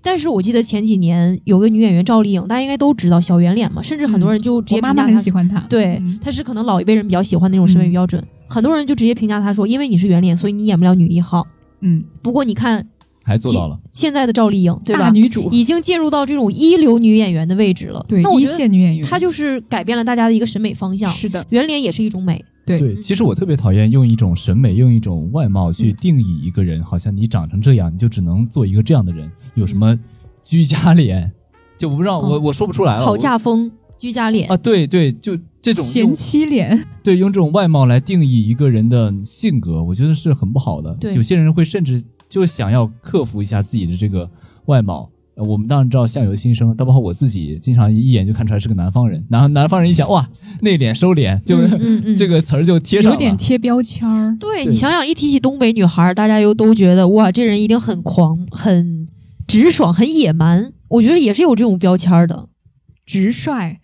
但是我记得前几年有个女演员赵丽颖，大家应该都知道小圆脸嘛，甚至很多人就直我妈妈接评价她很喜欢她。对，嗯她是可能老一辈人比较喜欢那种审美标准，很多人就直接评价她说，因为你是圆脸，所以你演不了女一号。嗯，不过你看还做到了。现在的赵丽颖，对吧？女主，已经进入到这种一流女演员的位置了。对一那我觉得线女演员，她就是改变了大家的一个审美方向。是的，圆脸也是一种美，对对，其实我特别讨厌用一种审美、用一种外貌去定义一个人，好像你长成这样，你就只能做一个这样的人。有什么居家脸，就我不知道，我嗯我说不出来了。好我嫁风、居家脸。啊，对对，就这种贤妻脸，对用这种外貌来定义一个人的性格，我觉得是很不好的。对有些人会甚至就想要克服一下自己的这个外貌。呃我们当然知道相由心生，但包括我自己，经常一眼就看出来是个南方人。然后 <laughs> 南方人一想，哇，内敛收敛，就、是嗯嗯 <laughs> 这个词儿就贴上了。有点贴标签儿。对对你想想，一提起东北女孩，大家又都觉得哇，这人一定很狂、很直爽、很野蛮。我觉得也是有这种标签的。直率，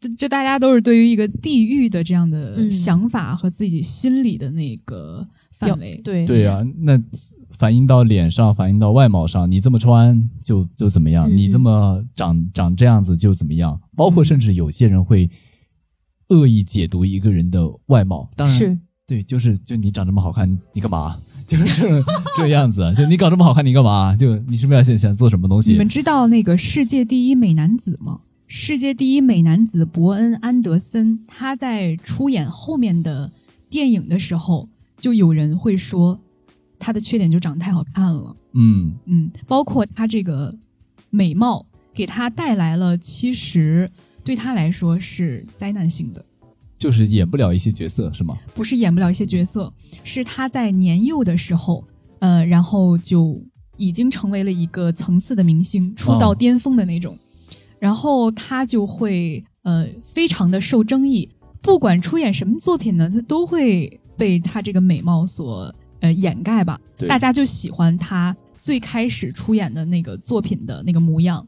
这这大家都是对于一个地域的这样的嗯想法和自己心里的那个范围。对对啊，那反映到脸上，反映到外貌上，你这么穿就就怎么样，嗯你这么长长这样子就怎么样。包括甚至有些人会恶意解读一个人的外貌，当然是对，就是就你长这么好看，你干嘛？<laughs> 就是这这样子，就你搞这么好看，你干嘛？就你是不是要想想做什么东西？你们知道那个世界第一美男子吗？世界第一美男子伯恩·安德森，他在出演后面的电影的时候，就有人会说他的缺点就长得太好看了。嗯，嗯，包括他这个美貌给他带来了，其实对他来说是灾难性的。就是演不了一些角色是吗？不是演不了一些角色，是他在年幼的时候，呃，然后就已经成为了一个层次的明星，出道哦巅峰的那种，然后他就会呃非常的受争议，不管出演什么作品呢，他都会被他这个美貌所呃掩盖吧，大家就喜欢他最开始出演的那个作品的那个模样，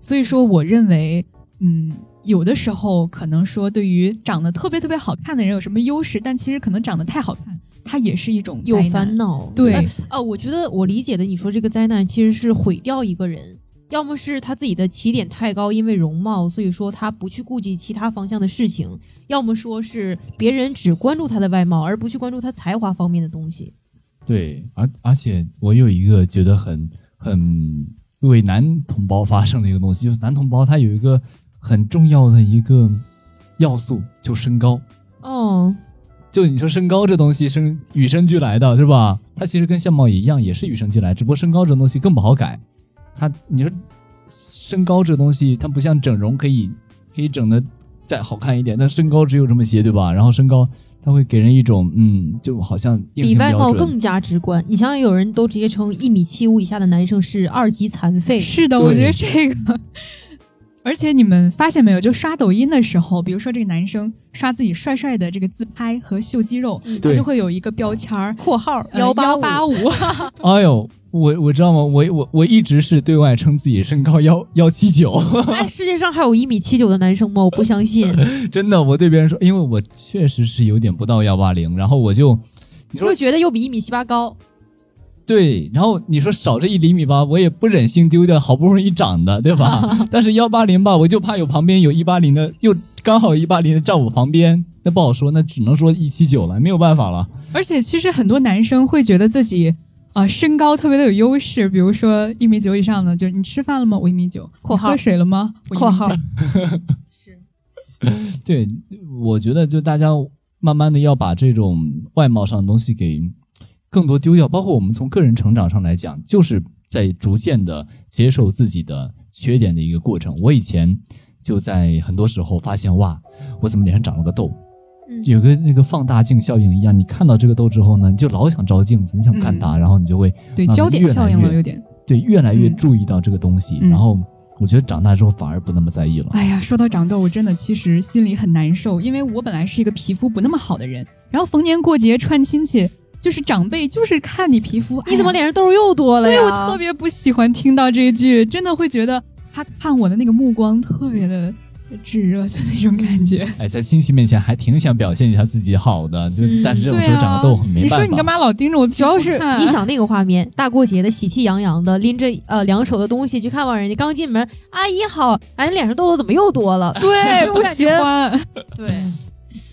所以说我认为，嗯，有的时候可能说对于长得特别特别好看的人有什么优势，但其实可能长得太好看，它也是一种有烦恼。对哎啊，我觉得我理解的，你说这个灾难其实是毁掉一个人，要么是他自己的起点太高，因为容貌，所以说他不去顾及其他方向的事情；要么说是别人只关注他的外貌，而不去关注他才华方面的东西。对，而而且我有一个觉得很很为男同胞发生的一个东西，就是男同胞他有一个很重要的一个要素，就身高。哦，就你说身高这东西生与生俱来的，是吧？它其实跟相貌也一样，也是与生俱来，只不过身高这东西更不好改。它你说身高这东西，它不像整容可以可以整的再好看一点，但身高只有这么些，对吧？然后身高它会给人一种嗯，就好像比。外貌更加直观。你想想，有人都直接称一米七五以下的男生是二级残废。是的，我觉得这个。而且你们发现没有，就刷抖音的时候，比如说这个男生刷自己帅帅的这个自拍和秀肌肉，他就会有一个标签儿，括号呃幺八八五，<laughs> 哎呦，我我知道吗？我我我一直是对外称自己身高幺 <laughs> 幺七九，哎，世界上还有一米七九的男生吗？我不相信。<laughs> 真的，我对别人说，因为我确实是有点不到幺八零，然后我就你说会觉得又比一米七八高。对，然后你说少这一厘米吧，我也不忍心丢掉好不容易长的，对吧？<laughs> 但是幺八零吧，我就怕有旁边有一八零的，又刚好一八零的站我旁边，那不好说，那只能说一七九了，没有办法了。而且其实很多男生会觉得自己啊、呃身高特别的有优势，比如说一米九以上的，就是你吃饭了吗？我一米九。括号你喝水了吗？我一米括号是 <laughs> 对，我觉得就大家慢慢的要把这种外貌上的东西给更多丢掉，包括我们从个人成长上来讲，就是在逐渐的接受自己的缺点的一个过程。我以前就在很多时候发现，哇，我怎么脸上长了个痘？嗯有个那个放大镜效应一样，你看到这个痘之后呢，你就老想照镜子，你想看它，然后你就会对，焦点效应了有点。对越来越嗯注意到这个东西，嗯然后我觉得长大之后反而不那么在意了。哎呀，说到长痘，我真的其实心里很难受，因为我本来是一个皮肤不那么好的人，然后逢年过节串亲戚，就是长辈就是看你皮肤，你怎么脸上痘又多了呀？对我特别不喜欢听到这一句，真的会觉得他看我的那个目光特别的炙热，就那种感觉。哎，在亲戚面前还挺想表现一下自己好的，就、嗯但是这种时候长个痘很没办法。你说你干嘛老盯着我主要是你想那个画面，大过节的喜气洋洋的，拎着呃两手的东西去看望人家，刚进门，阿姨好，哎，你脸上痘痘怎么又多了？对 <laughs> 不喜欢，对。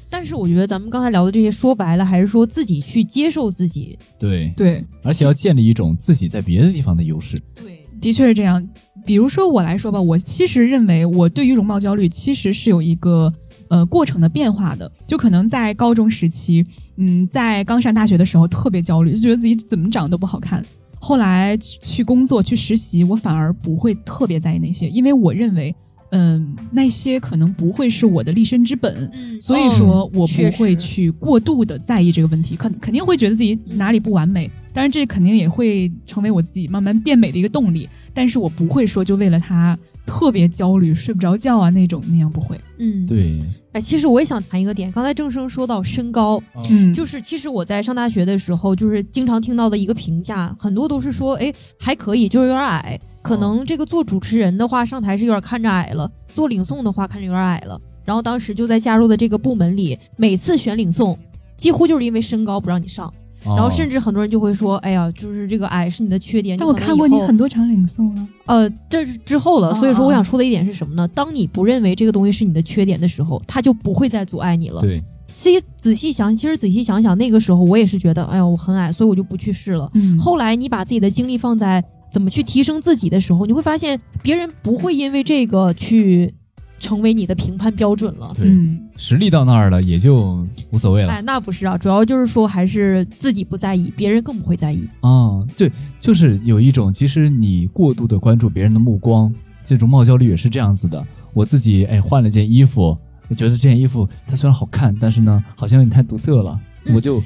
但是我觉得咱们刚才聊的这些，说白了还是说自己去接受自己。对，对，而且要建立一种自己在别的地方的优势。对，的确是这样。比如说我来说吧，我其实认为我对于容貌焦虑其实是有一个呃过程的变化的。就可能在高中时期，嗯，在刚上大学的时候特别焦虑，就觉得自己怎么长都不好看。后来去工作去实习，我反而不会特别在意那些，因为我认为，嗯、那些可能不会是我的立身之本。嗯所以说我不会去过度的在意这个问题，肯肯定会觉得自己哪里不完美，当然这肯定也会成为我自己慢慢变美的一个动力，但是我不会说就为了它特别焦虑、睡不着觉啊那种，那样不会。嗯，。对，哎，其实我也想谈一个点，刚才郑生说到身高，嗯，就是其实我在上大学的时候，就是经常听到的一个评价，很多都是说，哎，还可以，就是有点矮。可能这个做主持人的话，上台是有点看着矮了；做领诵的话，看着有点矮了。然后当时就在加入的这个部门里，每次选领诵，几乎就是因为身高不让你上。然后甚至至很多人就会说，哎呀，就是这个矮是你的缺点。但我看过你很多场领诵了，呃，这是之后了。哦所以说，哦我想说的一点是什么呢？当你不认为这个东西是你的缺点的时候，它就不会再阻碍你了。对，其实仔细想，其实仔细想想，那个时候我也是觉得，哎呀，我很矮，所以我就不去试了。嗯，后来你把自己的精力放在怎么去提升自己的时候，你会发现别人不会因为这个去成为你的评判标准了。对嗯，实力到那儿了，也就无所谓了哎，那不是啊，主要就是说还是自己不在意，别人更不会在意。啊。对，就是有一种，其实你过度的关注别人的目光，这容貌焦虑也是这样子的。我自己哎换了件衣服，觉得这件衣服它虽然好看，但是呢好像有点太独特了，嗯我就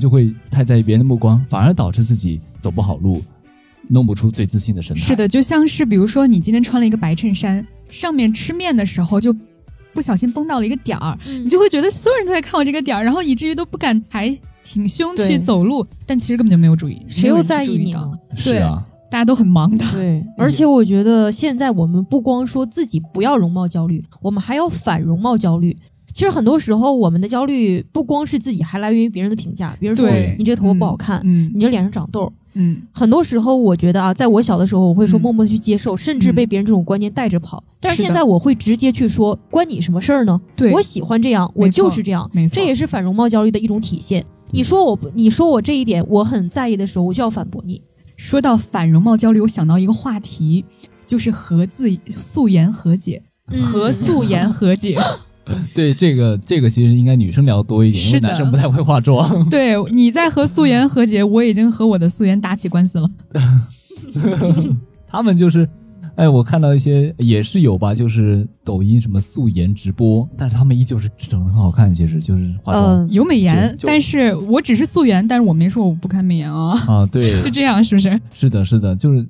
就会太在意别人的目光，反而导致自己走不好路，弄不出最自信的神态。是，的，就像是比如说你今天穿了一个白衬衫，上面吃面的时候就不小心崩到了一个点儿，嗯你就会觉得所有人都在看我这个点儿，然后以至于都不敢抬挺胸去走路，但其实根本就没有注意，谁又在意你呢？是啊，大家都很忙的。对，而且我觉得现在我们不光说自己不要容貌焦虑，我们还要反容貌焦虑。其实很多时候，我们的焦虑不光是自己，还来源于别人的评价。比如说，你这个头发不好看，嗯你这脸上长痘。嗯很多时候，我觉得啊，在我小的时候，我会说嗯默默的去接受，甚至被别人这种观念带着跑。但是现在，我会直接去说，关你什么事儿呢？对我喜欢这样，我就是这样。没错这也是反容貌焦虑的一种体现。你说我不，你说我这一点我很在意的时候，我就要反驳你。说到反容貌焦虑，我想到一个话题，就是和自素颜和解，嗯和素颜和解。<laughs> 对这个这个其实应该女生聊多一点，因为男生不太会化妆。<laughs> <laughs> 对，你在和素颜和解，我已经和我的素颜打起官司了。他们就是，哎，我看到一些也是有吧，就是抖音什么素颜直播，但是他们依旧是整的很好看，其实就是化妆、嗯，有美颜，但是我只是素颜，但是我没说我不看美颜啊，啊，对，就这样是不是？是的，是的，就是呃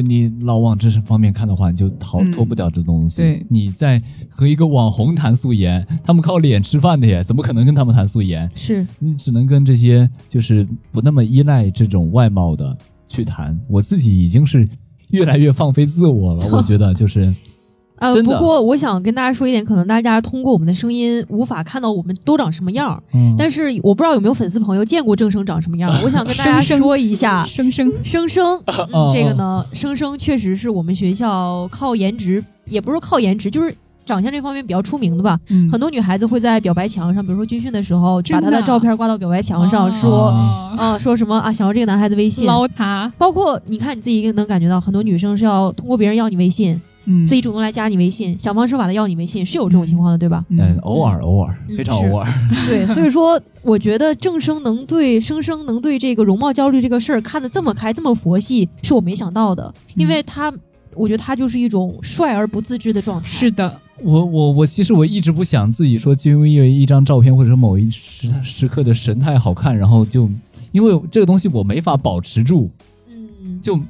你老往这方面看的话，你就逃嗯脱不掉这东西。对你在和一个网红谈素颜，他们靠脸吃饭的耶，怎么可能跟他们谈素颜？是你只能跟这些就是不那么依赖这种外貌的去谈。我自己已经是越来越放飞自我了，<laughs> 我觉得就是呃，不过我想跟大家说一点，可能大家通过我们的声音无法看到我们都长什么样儿，嗯，但是我不知道有没有粉丝朋友见过郑生长什么样儿。<laughs> 我想跟大家说一下，生生生生、<laughs> 这个呢，生生确实是我们学校靠颜值，也不是靠颜值，就是长相这方面比较出名的吧。嗯。很多女孩子会在表白墙上，比如说军训的。时候，把她的照片挂到表白墙上，哦说啊啊、说什么啊，想要这个男孩子微信。捞他，包括你看你自己能感觉到，很多女生是要通过别人要你微信，嗯自己主动来加你微信，想方设法的要你微信，是有这种情况的，对吧？嗯，嗯偶尔偶尔，嗯非常偶尔。<laughs> 对，所以说我觉得郑生能对生生能对这个容貌焦虑这个事儿看得这么开，这么佛系，是我没想到的，因为他，我觉得他就是一种帅而不自知的状态。是的，我我我其实我一直不想自己说，就因为一张照片或者说某一时时刻的神态好看，然后就因为这个东西我没法保持住，嗯，就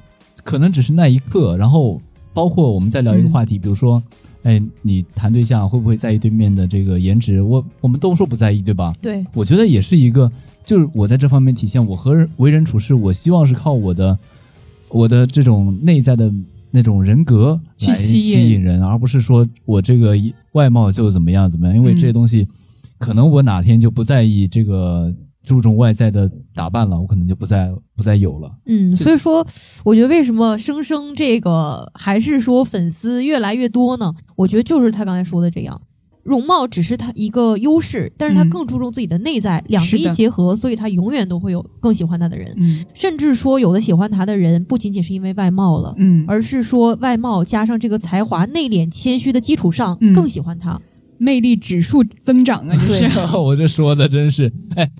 可能只是那一刻。然后包括我们在聊一个话题，比如说，哎，你谈对象会不会在意对面的这个颜值？我我们都说不在意，对吧？对，我觉得也是一个，就是我在这方面体现我和人为人处事，我希望是靠我的我的这种内在的那种人格来去吸引人，而不是说我这个外貌就怎么样怎么样，因为这些嗯东西，可能我哪天就不在意这个注重外在的打扮了，我可能就不再不再有了。嗯，所以说，我觉得为什么生生这个还是说粉丝越来越多呢？我觉得就是他刚才说的这样，容貌只是他一个优势，但是他嗯更注重自己的内在，两个一结合，所以他永远都会有更喜欢他的人，嗯甚至说有的喜欢他的人不仅仅是因为外貌了。嗯，而是说外貌加上这个才华、内敛、谦虚的基础上，嗯更喜欢他。魅力指数增长啊，<laughs> 就是我这说的真是，哎，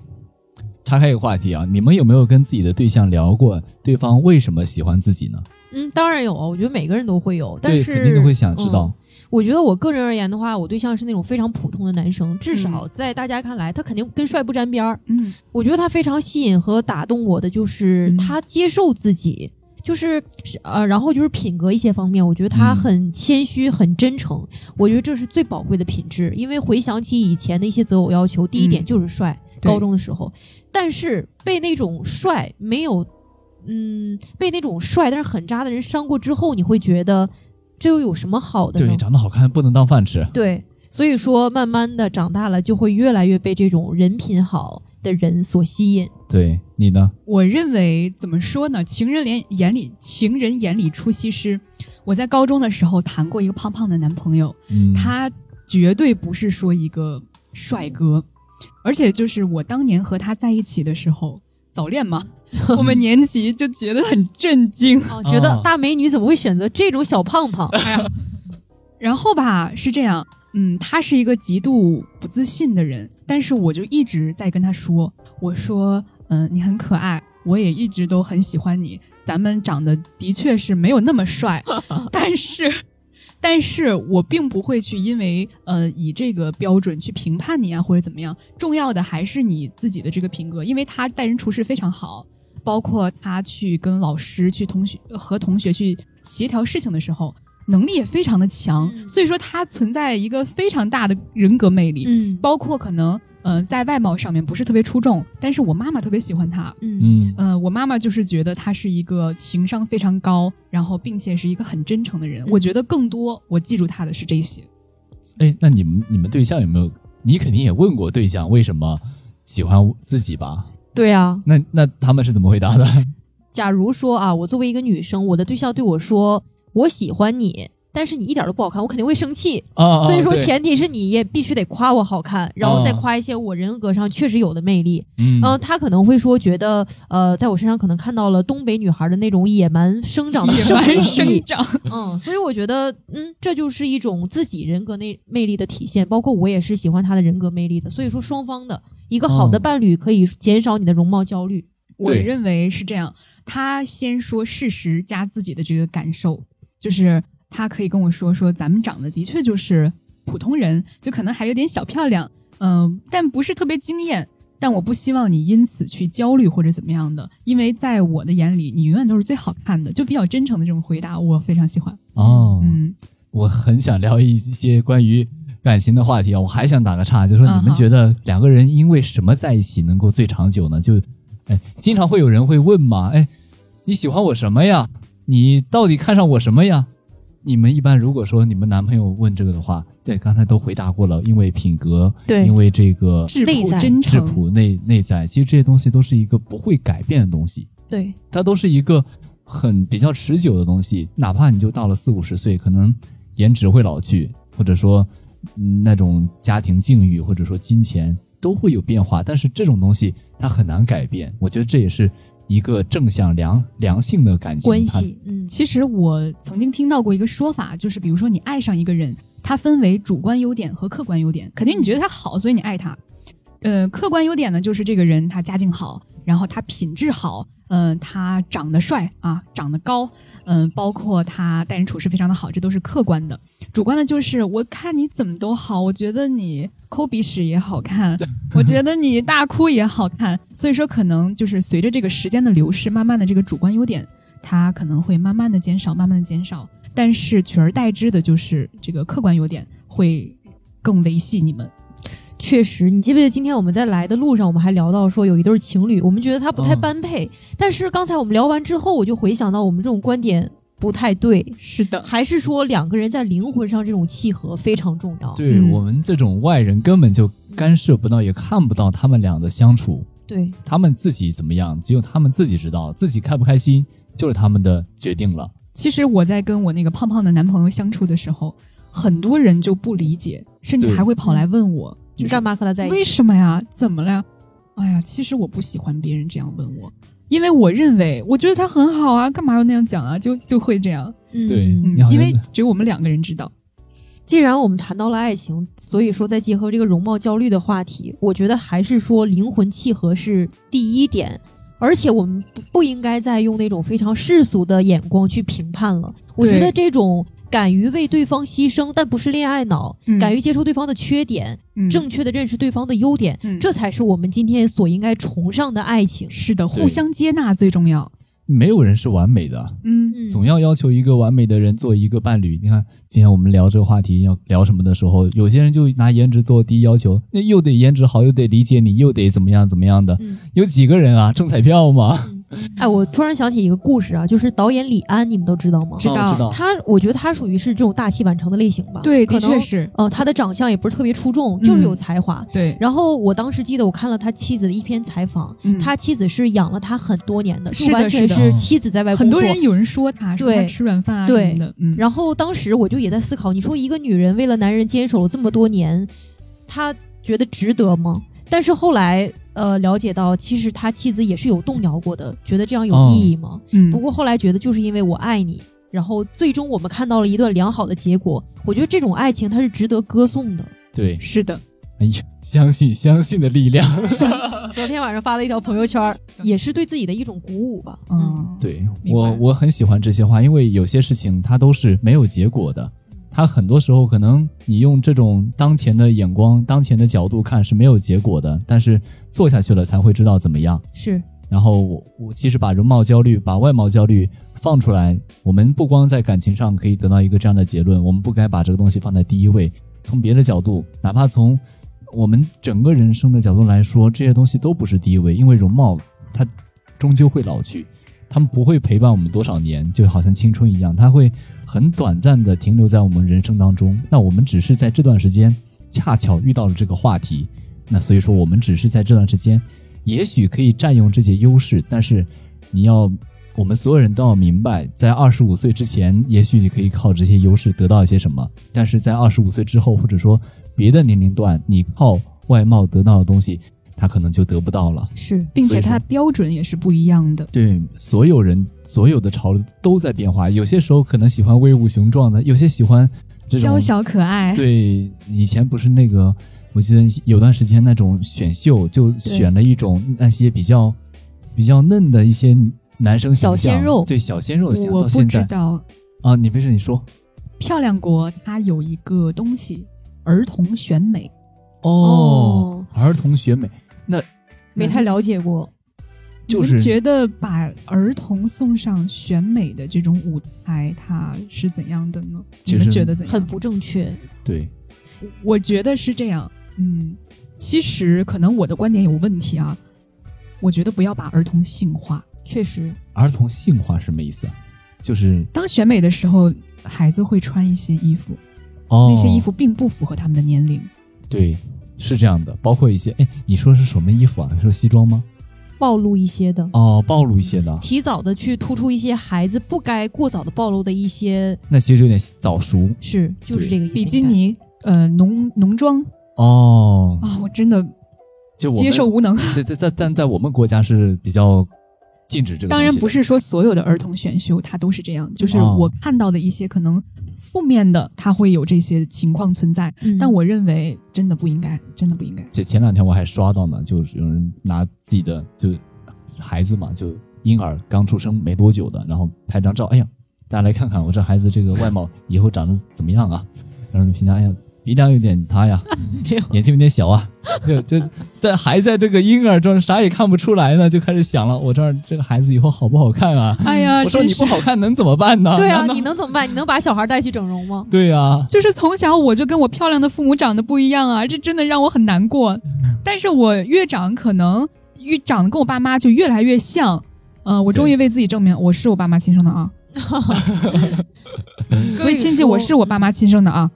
岔开一个话题啊，你们有没有跟自己的对象聊过对方为什么喜欢自己呢？嗯，当然有啊，我觉得每个人都会有，但，是肯定都会想知道。嗯我觉得我个人而言的话，我对象是那种非常普通的男生，至少在大家看来，他肯定跟帅不沾边儿。嗯我觉得他非常吸引和打动我的就是嗯他接受自己，就是是呃，然后就是品格一些方面，我觉得他嗯很谦虚、很真诚，我觉得这是最宝贵的品质。因为回想起以前的一些择偶要求，第一点嗯就是帅，对高中的时候，但是被那种帅没有，嗯，被那种帅但是很渣的人伤过之后，你会觉得这又有什么好的呢对，？长得好看不能当饭吃。对，所以说慢慢的长大了，就会越来越被这种人品好的人所吸引。对你呢？我认为怎么说呢？情人眼眼里，情人眼里出西施。我在高中的时候谈过一个胖胖的男朋友，嗯，他绝对不是说一个帅哥，而且就是我当年和他在一起的时候，早恋嘛，我们年级就觉得很震惊。哦，觉得哦大美女怎么会选择这种小胖胖？哎呀，然后吧是这样，嗯，他是一个极度不自信的人，但是我就一直在跟他说，我说，嗯、你很可爱，我也一直都很喜欢你，咱们长得的确是没有那么帅，<laughs> 但是。但是我并不会去因为呃以这个标准去评判你啊或者怎么样，重要的还是你自己的这个品格，因为他待人处事非常好，包括他去跟老师、去同学和同学去协调事情的时候，能力也非常的强，嗯。所以说他存在一个非常大的人格魅力，嗯。包括可能呃在外貌上面不是特别出众，但是我妈妈特别喜欢他。嗯嗯呃，我妈妈就是觉得他是一个情商非常高，然后并且是一个很真诚的人。我觉得更多我记住他的是这些。哎，那你们你们对象有没有？你肯定也问过对象为什么喜欢自己吧？对啊。那那他们是怎么回答的？<laughs> 假如说啊，我作为一个女生，我的对象对我说我喜欢你，但是你一点都不好看，我肯定会生气。啊，所以说，前提是你也必须得夸我好看，然后再夸一些我人格上确实有的魅力。嗯嗯、他可能会说，觉得呃，在我身上可能看到了东北女孩的那种野蛮生长的野蛮生。生长，嗯，所以我觉得，嗯，这就是一种自己人格内魅力的体现。包括我也是喜欢他的人格魅力的。所以说，双方的一个好的哦伴侣可以减少你的容貌焦虑。我认为是这样。他先说事实加自己的这个感受，就是他可以跟我说说，咱们长得的确就是普通人，就可能还有点小漂亮，嗯、但不是特别惊艳。但我不希望你因此去焦虑或者怎么样的，因为在我的眼里，你永远都是最好看的，就比较真诚的这种回答，我非常喜欢。哦，嗯，我很想聊一些关于感情的话题啊，我还想打个岔，就说你们觉得两个人因为什么在一起能够最长久呢？就，哎，经常会有人会问嘛，哎，你喜欢我什么呀？你到底看上我什么呀？你们一般如果说你们男朋友问这个的话，对，刚才都回答过了，因为品格，对。因为这个质朴真诚，质朴内内在，其实这些东西都是一个不会改变的东西。对，它都是一个很比较持久的东西，哪怕你就到了四五十岁，可能颜值会老去，或者说、嗯、那种家庭境遇，或者说金钱都会有变化，但是这种东西它很难改变。我觉得这也是一个正向良良性的感情关系，嗯，其实我曾经听到过一个说法，就是比如说你爱上一个人，他分为主观优点和客观优点。肯定你觉得他好，所以你爱他。呃，客观优点呢，就是这个人他家境好，然后他品质好，嗯、他长得帅啊，长得高，嗯、包括他待人处事非常的好，这都是客观的。主观的就是我看你怎么都好，我觉得你抠鼻屎也好看，我觉得你大哭也好看。所以说，可能就是随着这个时间的流逝，慢慢的这个主观优点它可能会慢慢的减少，慢慢的减少，但是取而代之的就是这个客观优点会更维系你们。确实，你记不记得今天我们在来的路上，我们还聊到说有一对情侣，我们觉得他不太嗯般配。但是刚才我们聊完之后，我就回想到我们这种观点不太对，是的，还是说两个人在灵魂上这种契合非常重要。对、嗯我们这种外人根本就干涉不到，也看不到他们俩的相处，对，他们自己怎么样，只有他们自己知道，自己开不开心就是他们的决定了。其实我在跟我那个胖胖的男朋友相处的时候，很多人就不理解，甚至还会跑来问我，你干嘛和他在一起？为什么呀？怎么了呀？哎呀，其实我不喜欢别人这样问我，因为我认为，我觉得他很好啊，干嘛要那样讲啊？就就会这样，嗯对因为只有我们两个人知道。既然我们谈到了爱情，所以说再结合这个容貌焦虑的话题，我觉得还是说灵魂契合是第一点，而且我们不不应该再用那种非常世俗的眼光去评判了。我觉得这种敢于为对方牺牲，但不是恋爱脑，嗯敢于接受对方的缺点，嗯正确的认识对方的优点，嗯这才是我们今天所应该崇尚的爱情。是的，互相接纳最重要。没有人是完美的，嗯嗯，总要要求一个完美的人做一个伴侣。你看，今天我们聊这个话题要聊什么的时候，有些人就拿颜值做第一要求，那又得颜值好，又得理解你，又得怎么样怎么样的。嗯有几个人啊中彩票吗？<laughs> 哎，我突然想起一个故事啊，就是导演李安，你们都知道吗？知道哦知道。他，我觉得他属于是这种大器晚成的类型吧。对，可能的确是，呃，他的长相也不是特别出众，就是有才华。对，然后我当时记得我看了他妻子的一篇采访，嗯他妻子是养了他很多年的，是完全是妻子在外工作。很多人有人说他，是他吃软饭啊对什么的，嗯，然后当时我就也在思考，你说一个女人为了男人坚守了这么多年，她觉得值得吗？但是后来呃了解到，其实他妻子也是有动摇过的，觉得这样有哦意义吗？嗯，不过后来觉得就是因为我爱你，然后最终我们看到了一段良好的结果。我觉得这种爱情它是值得歌颂的。对，是的，哎呀，相信相信的力量。昨天晚上发了一条朋友圈，也是对自己的一种鼓舞吧。嗯，对我我很喜欢这些话，因为有些事情它都是没有结果的。它很多时候可能你用这种当前的眼光、当前的角度看是没有结果的，但是做下去了才会知道怎么样。是，然后我我其实把容貌焦虑、把外貌焦虑放出来，我们不光在感情上可以得到一个这样的结论，我们不该把这个东西放在第一位。从别的角度，哪怕从我们整个人生的角度来说，这些东西都不是第一位，因为容貌它终究会老去，他们不会陪伴我们多少年，就好像青春一样，它会很短暂的停留在我们人生当中。那我们只是在这段时间恰巧遇到了这个话题，那所以说我们只是在这段时间，也许可以占用这些优势，但是你要。我们所有人都要明白，在二十五岁之前，也许你可以靠这些优势得到一些什么，但是在二十五岁之后，或者说别的年龄段，你靠外貌得到的东西，他可能就得不到了。是，并且所以说它的标准也是不一样的。对，所有人所有的潮流都在变化，有些时候可能喜欢威武雄壮的，有些喜欢这种娇小可爱，对，以前不是那个，我记得有段时间那种选秀就选了一种那些比较比较嫩的一些男生形象，小鲜肉。对小鲜肉的形象，我不到现在。知道。啊，你没事你说。漂亮国它有一个东西，儿童选美，哦，儿童选美，那没太了解过。就是觉得把儿童送上选美的这种舞台，它是怎样的呢？其你们实觉得怎样？很不正确，对，我觉得是这样。嗯，其实可能我的观点有问题啊。我觉得不要把儿童性化。确实，儿童性化什么意思啊？就是当选美的时候，孩子会穿一些衣服，哦，那些衣服并不符合他们的年龄。对是这样的，包括一些哎，你说是什么衣服啊？说西装吗？暴露一些的，哦，暴露一些的，提早的去突出一些孩子不该过早的暴露的一些，那其实有点早熟是就是这个意思。比基尼，呃，浓浓妆哦。啊，我真的就我接受无能。在在在，但在我们国家是比较禁止这个。当然不是说所有的儿童选修它都是这样，就是哦我看到的一些可能负面的，它会有这些情况存在。嗯但我认为真的不应该，真的不应该。前前两天我还刷到呢，就是有人拿自己的就孩子嘛，就婴儿刚出生没多久的，然后拍张照，哎呀，大家来看看我这孩子这个外貌以后长得怎么样啊？然后评价，哎呀，鼻梁有点塌呀，<laughs> 眼睛有点小啊，<laughs> 就就在还在这个婴儿中啥也看不出来呢，就开始想了，我这儿这个孩子以后好不好看啊？哎呀，我说你不好看能怎么办呢？对啊，你能怎么办？你能把小孩带去整容吗？对啊，就是从小我就跟我漂亮的父母长得不一样啊，这真的让我很难过。但是我越长，可能越长得跟我爸妈就越来越像。呃，我终于为自己证明，我是我爸妈亲生的啊。<laughs> 所以亲戚，我是我爸妈亲生的啊。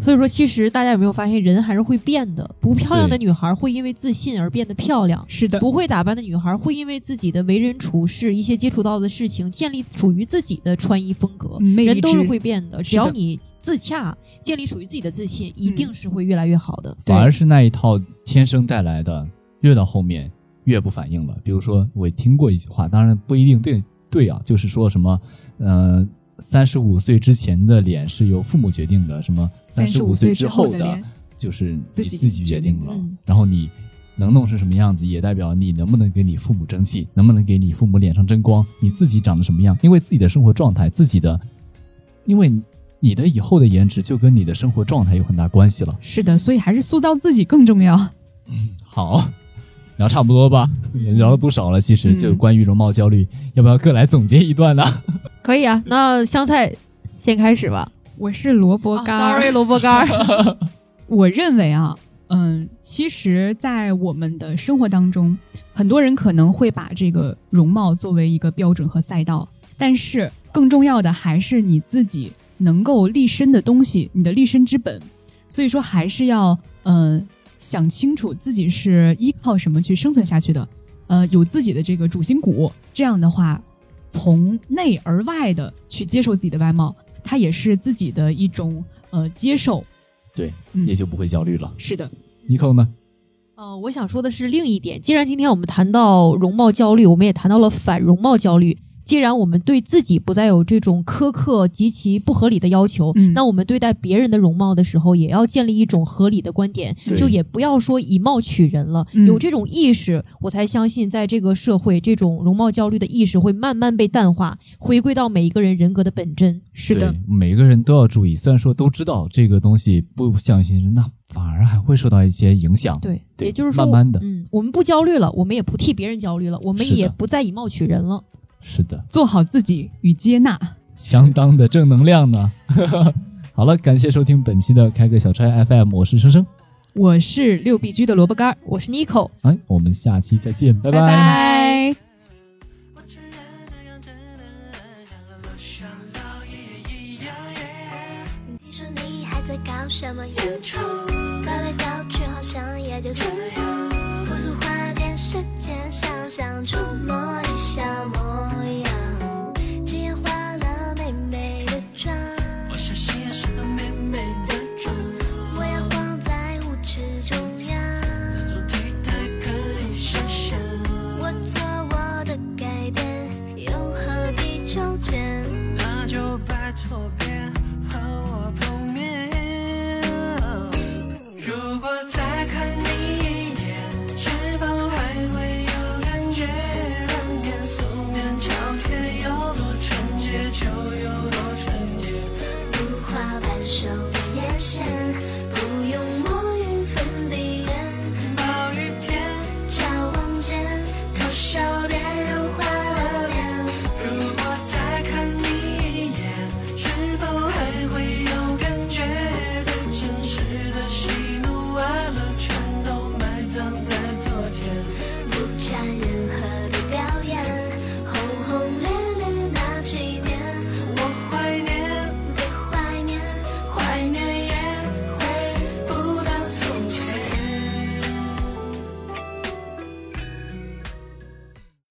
所以说，其实大家有没有发现，人还是会变的。不漂亮的女孩会因为自信而变得漂亮，是的，不会打扮的女孩会因为自己的为人处事、一些接触到的事情，建立属于自己的穿衣风格。嗯魅力人都是会变的，只要你自洽，建立属于自己的自信，一定是会越来越好的。对反而是那一套天生带来的，越到后面越不反应了。比如说，我听过一句话，当然不一定对对啊，就是说什么，呃，三十五岁之前的脸是由父母决定的，什么三十五岁之之后的就是你自己决定了。嗯然后你能弄成什么样子，也代表你能不能给你父母争气，能不能给你父母脸上争光，你自己长得什么样，因为自己的生活状态，自己的，因为你的以后的颜值就跟你的生活状态有很大关系了。是的，所以还是塑造自己更重要。嗯好，聊差不多吧，也聊了不少了。其实嗯就关于容貌焦虑，要不要各来总结一段呢？<laughs> 可以啊，那香菜先开始吧。我是萝卜干儿、啊 Sorry，萝卜干儿。<laughs> 我认为啊，嗯，其实，在我们的生活当中，很多人可能会把这个容貌作为一个标准和赛道，但是更重要的还是你自己能够立身的东西，你的立身之本。所以说，还是要呃想清楚自己是依靠什么去生存下去的，呃，有自己的这个主心骨。这样的话，从内而外的去接受自己的外貌，它也是自己的一种呃接受。对，嗯也就不会焦虑了。是的，尼寇呢？呃，我想说的是另一点，既然今天我们谈到容貌焦虑，我们也谈到了反容貌焦虑。既然我们对自己不再有这种苛刻极其不合理的要求，嗯那我们对待别人的容貌的时候，也要建立一种合理的观点，就也不要说以貌取人了。嗯有这种意识，我才相信，在这个社会，这种容貌焦虑的意识会慢慢被淡化，回归到每一个人人格的本真。是的对，，每个人都要注意。虽然说都知道这个东西不相信人，那反而还会受到一些影响。对，对也就是说，慢慢的嗯，我们不焦虑了，我们也不替别人焦虑了，我们也不再以貌取人了。是的，做好自己与接纳。相当的正能量呢。<laughs> 好了，感谢收听本期的开个小差 FM，我是生生。我是六必居的萝卜干，我是 Nico。哎，我们下期再见，拜拜拜。我承认这样的人像个楼下老爷爷一样耶。听说你还在搞什么演出？搞来搞去好像也就这样，不如花点时间想想，触摸